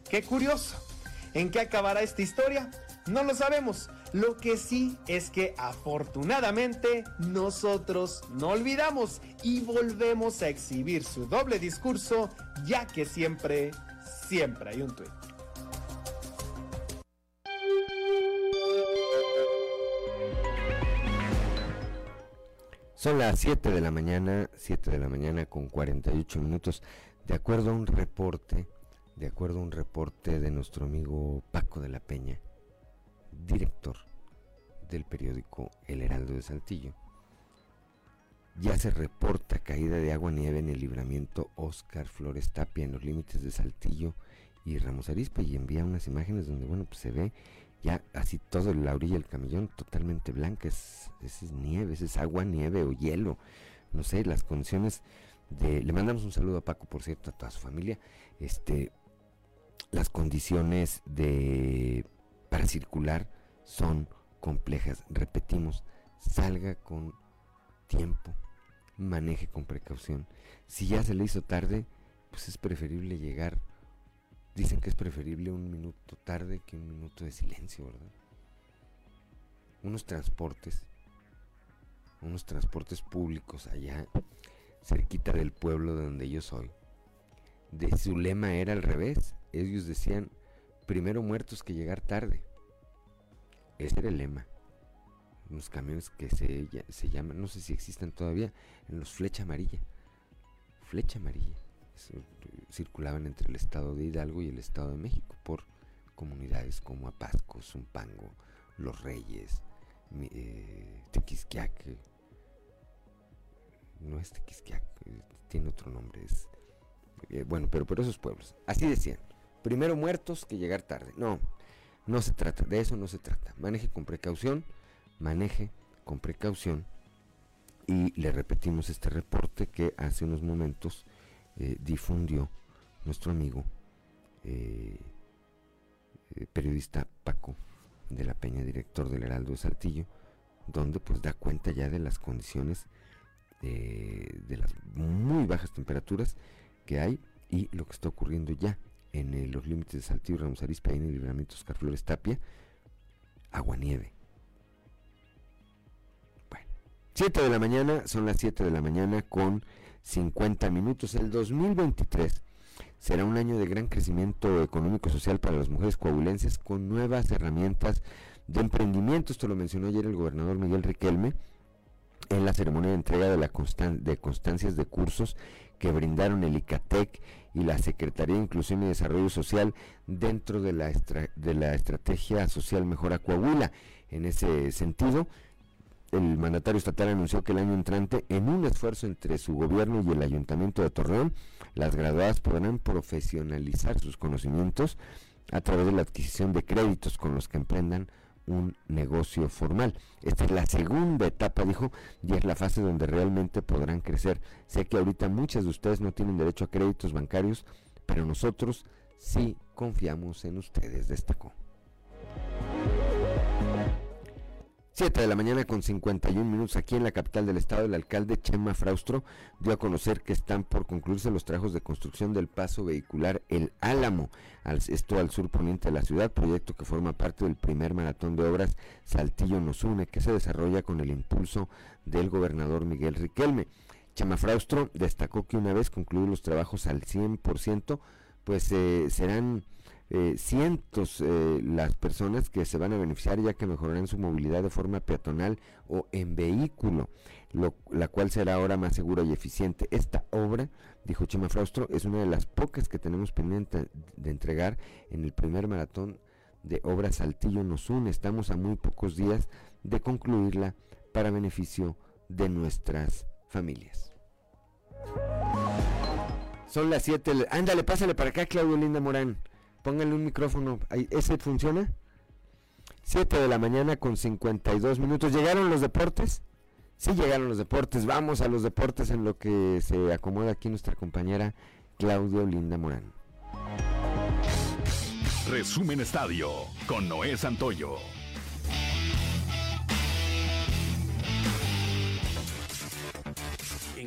Qué curioso. ¿En qué acabará esta historia? No lo sabemos. Lo que sí es que afortunadamente nosotros no olvidamos y volvemos a exhibir su doble discurso, ya que siempre, siempre hay un tuit. Son las 7 de la mañana, 7 de la mañana con 48 minutos. De acuerdo a un reporte, de acuerdo a un reporte de nuestro amigo Paco de la Peña, director del periódico El Heraldo de Saltillo, ya se reporta caída de agua nieve en el libramiento Oscar Flores Tapia en los límites de Saltillo y Ramos Arispe y envía unas imágenes donde bueno pues se ve ya así todo la orilla del camellón totalmente blanca, es, es nieve, es agua, nieve o hielo, no sé, las condiciones de, le mandamos un saludo a Paco, por cierto, a toda su familia, este, las condiciones de, para circular son complejas, repetimos, salga con tiempo, maneje con precaución, si ya se le hizo tarde, pues es preferible llegar Dicen que es preferible un minuto tarde que un minuto de silencio, ¿verdad? Unos transportes, unos transportes públicos allá, cerquita del pueblo de donde yo soy. De su lema era al revés. Ellos decían, primero muertos que llegar tarde. Ese era el lema. Unos camiones que se, se llaman, no sé si existen todavía, en los flecha amarilla. Flecha amarilla circulaban entre el estado de Hidalgo y el estado de México por comunidades como Apasco, Zumpango, Los Reyes, eh, Tequisquiac. No es Tequisquiac, eh, tiene otro nombre. Es, eh, bueno, pero por esos pueblos. Así decían. Primero muertos que llegar tarde. No, no se trata, de eso no se trata. Maneje con precaución, maneje con precaución. Y le repetimos este reporte que hace unos momentos eh, difundió nuestro amigo eh, periodista Paco de la Peña, director del Heraldo de Saltillo, donde pues da cuenta ya de las condiciones de las muy bajas temperaturas que hay y lo que está ocurriendo ya en eh, los límites de Saltillo, Ramos Arizpe, en el libramiento Oscar Flores Tapia, agua nieve. Bueno, 7 de la mañana, son las 7 de la mañana con 50 minutos. El 2023 será un año de gran crecimiento económico social para las mujeres coahuilenses con nuevas herramientas de emprendimiento. Esto lo mencionó ayer el gobernador Miguel Riquelme en la ceremonia de entrega de, la de constancias de cursos que brindaron el ICATEC y la Secretaría de Inclusión y Desarrollo Social dentro de la, de la Estrategia Social Mejora Coahuila. En ese sentido, el mandatario estatal anunció que el año entrante, en un esfuerzo entre su gobierno y el Ayuntamiento de Torreón, las graduadas podrán profesionalizar sus conocimientos a través de la adquisición de créditos con los que emprendan un negocio formal. Esta es la segunda etapa, dijo, y es la fase donde realmente podrán crecer. Sé que ahorita muchas de ustedes no tienen derecho a créditos bancarios, pero nosotros sí confiamos en ustedes, destacó. 7 de la mañana con 51 minutos aquí en la capital del estado, el alcalde Chema Fraustro dio a conocer que están por concluirse los trabajos de construcción del paso vehicular El Álamo, esto al sur poniente de la ciudad, proyecto que forma parte del primer maratón de obras Saltillo nos une, que se desarrolla con el impulso del gobernador Miguel Riquelme. Chema Fraustro destacó que una vez concluidos los trabajos al 100%, pues eh, serán eh, cientos eh, las personas que se van a beneficiar ya que mejorarán su movilidad de forma peatonal o en vehículo, la cual será ahora más segura y eficiente. Esta obra, dijo Chema Fraustro, es una de las pocas que tenemos pendiente de entregar en el primer maratón de obras Saltillo nos une. Estamos a muy pocos días de concluirla para beneficio de nuestras familias. Son las 7. Ándale, pásale para acá, Claudio Linda Morán. Pónganle un micrófono. ¿Ese funciona? 7 de la mañana con 52 minutos. ¿Llegaron los deportes? Sí llegaron los deportes. Vamos a los deportes en lo que se acomoda aquí nuestra compañera Claudio Linda Morán. Resumen Estadio con Noé Santoyo.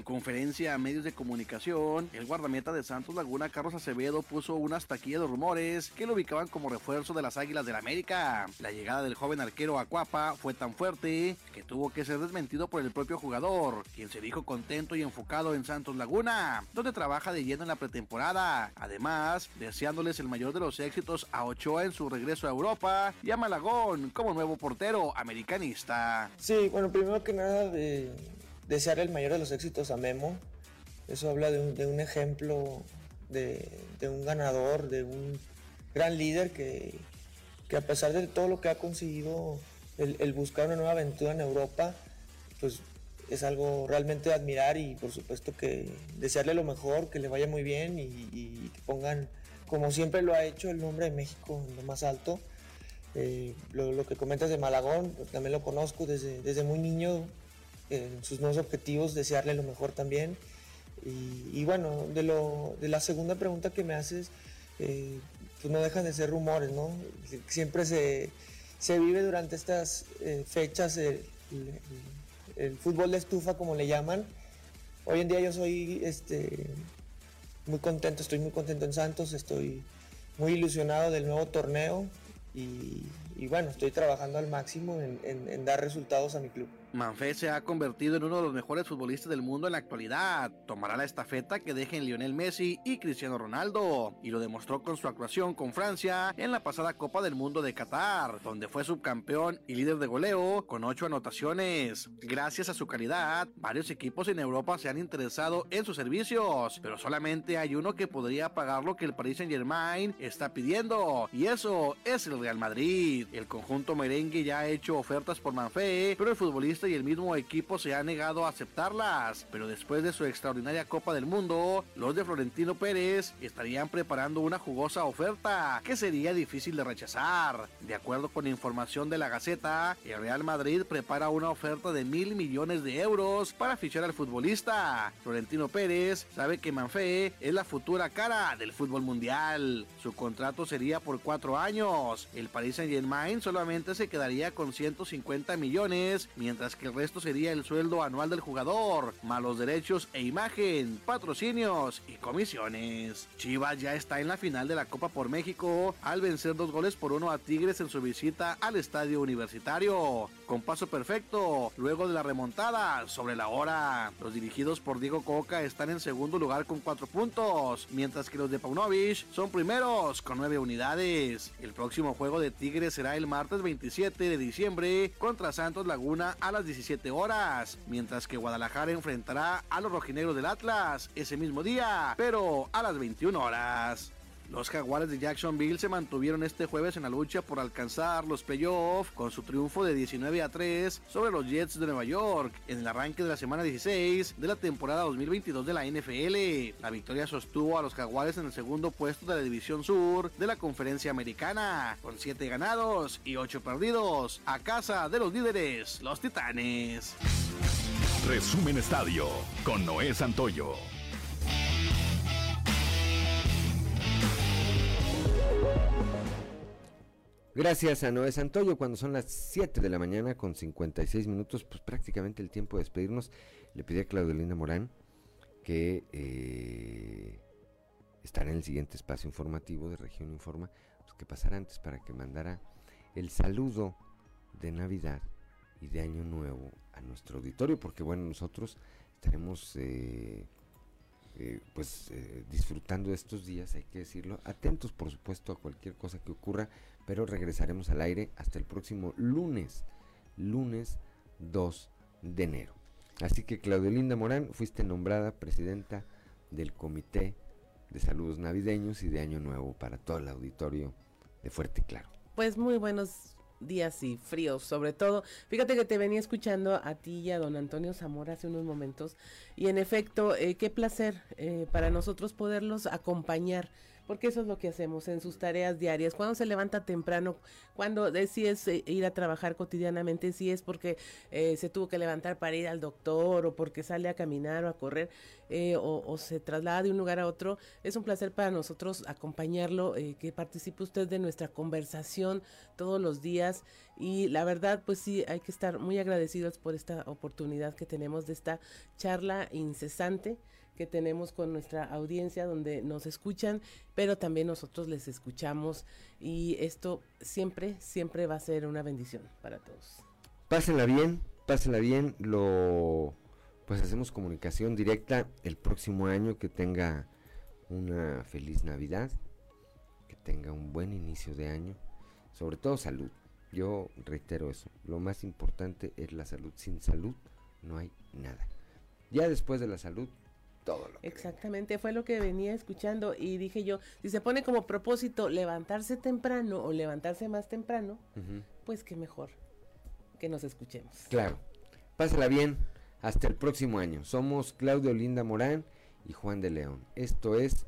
Conferencia a medios de comunicación, el guardameta de Santos Laguna, Carlos Acevedo, puso unas taquillas de rumores que lo ubicaban como refuerzo de las Águilas del la América. La llegada del joven arquero Acuapa fue tan fuerte que tuvo que ser desmentido por el propio jugador, quien se dijo contento y enfocado en Santos Laguna, donde trabaja de lleno en la pretemporada. Además, deseándoles el mayor de los éxitos a Ochoa en su regreso a Europa y a Malagón como nuevo portero americanista. Sí, bueno, primero que nada de desear el mayor de los éxitos a Memo. Eso habla de un, ejemplo de, un ganador, de un gran líder que, a pesar de todo lo que ha conseguido, el, buscar una nueva aventura en Europa, pues es algo realmente de admirar y por supuesto que desearle lo mejor, que le vaya muy bien y, que pongan, como siempre lo ha hecho, el nombre de México en lo más alto. Eh, lo, que comentas de Malagón, también lo conozco desde, desde muy niño, sus nuevos objetivos, desearle lo mejor también. Y, bueno, de, lo, de la segunda pregunta que me haces, eh, pues no dejan de ser rumores, ¿no? Siempre se, se vive durante estas eh, fechas el, fútbol de estufa, como le llaman. Hoy en día yo soy este, muy contento, estoy muy contento en Santos, estoy muy ilusionado del nuevo torneo y, bueno, estoy trabajando al máximo en dar resultados a mi club. Manfred se ha convertido en uno de los mejores futbolistas del mundo en la actualidad. Tomará la estafeta que dejen Lionel Messi y Cristiano Ronaldo. Y lo demostró con su actuación con Francia en la pasada Copa del Mundo de Qatar, donde fue subcampeón y líder de goleo con ocho anotaciones. Gracias a su calidad, varios equipos en Europa se han interesado en sus servicios, pero solamente hay uno que podría pagar lo que el Paris Saint Germain está pidiendo, y eso es el Real Madrid. El conjunto merengue ya ha hecho ofertas por Manfee, pero el futbolista y el mismo equipo se han negado a aceptarlas. Pero después de su extraordinaria Copa del Mundo, los de Florentino Pérez estarían preparando una jugosa oferta que sería difícil de rechazar. De acuerdo con información de la Gaceta, el Real Madrid prepara una oferta de mil millones de euros para fichar al futbolista. Florentino Pérez sabe que Manfee es la futura cara del fútbol mundial. Su contrato sería por cuatro años. El Paris Saint Germain solamente se quedaría con 150 millones, mientras que el resto sería el sueldo anual del jugador, malos derechos e imagen, patrocinios y comisiones. Chivas ya está en la final de la Copa por México al vencer dos goles por uno a Tigres en su visita al estadio universitario. Con paso perfecto, luego de la remontada sobre la hora. Los dirigidos por Diego Coca están en segundo lugar con cuatro puntos, mientras que los de Paunovic son primeros con nueve unidades. El próximo juego de Tigres será el martes 27 de diciembre contra Santos Laguna a las 17 horas, mientras que Guadalajara enfrentará a los rojinegros del Atlas ese mismo día, pero a las 21 horas. Los jaguares de Jacksonville se mantuvieron este jueves en la lucha por alcanzar los playoffs con su triunfo de 19 a 3 sobre los Jets de Nueva York en el arranque de la semana 16 de la temporada 2022 de la NFL. La victoria sostuvo a los jaguares en el segundo puesto de la división sur de la conferencia americana, con 7 ganados y 8 perdidos, a casa de los líderes, los Titanes. Resumen Estadio con Noé Santoyo. Gracias a Noé Santoyo. Cuando son las 7 de la mañana con 56 minutos, pues prácticamente el tiempo de despedirnos. Le pedí a Claudelina Morán que eh, estará en el siguiente espacio informativo de Región Informa, pues que pasara antes para que mandara el saludo de Navidad y de Año Nuevo a nuestro auditorio, porque bueno, nosotros estaremos eh, eh, pues eh, disfrutando de estos días, hay que decirlo, atentos por supuesto a cualquier cosa que ocurra, pero regresaremos al aire hasta el próximo lunes, lunes 2 de enero. Así que Claudelinda Morán, fuiste nombrada presidenta del Comité de Saludos Navideños y de Año Nuevo para todo el auditorio de Fuerte y Claro. Pues muy buenos días y fríos, sobre todo. Fíjate que te venía escuchando a ti y a don Antonio Zamora hace unos momentos y en efecto, eh, qué placer eh, para nosotros poderlos acompañar porque eso es lo que hacemos en sus tareas diarias. Cuando se levanta temprano, cuando decides eh, ir a trabajar cotidianamente, si es porque eh, se tuvo que levantar para ir al doctor o porque sale a caminar o a correr eh, o, se traslada de un lugar a otro, es un placer para nosotros acompañarlo, que participe usted de nuestra conversación todos los días y la verdad, pues sí, hay que estar muy agradecidos por esta oportunidad que tenemos de esta charla incesante que tenemos con nuestra audiencia donde nos escuchan, pero también nosotros les escuchamos y esto siempre, siempre va a ser una bendición para todos. Pásenla bien, pásenla bien, lo pues hacemos comunicación directa el próximo año que tenga una feliz Navidad, que tenga un buen inicio de año, sobre todo salud. Yo reitero eso, lo más importante es la salud. Sin salud no hay nada. Ya después de la salud Exactamente, fue lo que venía escuchando y dije yo, si se pone como propósito levantarse temprano o levantarse más temprano, pues qué mejor que nos escuchemos. Claro, pásala bien, hasta el próximo año. Somos Claudio Linda Morán y Juan de León. Esto es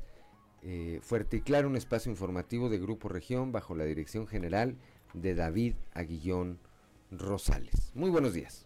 eh, Fuerte y Claro, un espacio informativo de Grupo Región bajo la dirección general de David Aguillón Rosales. Muy buenos días.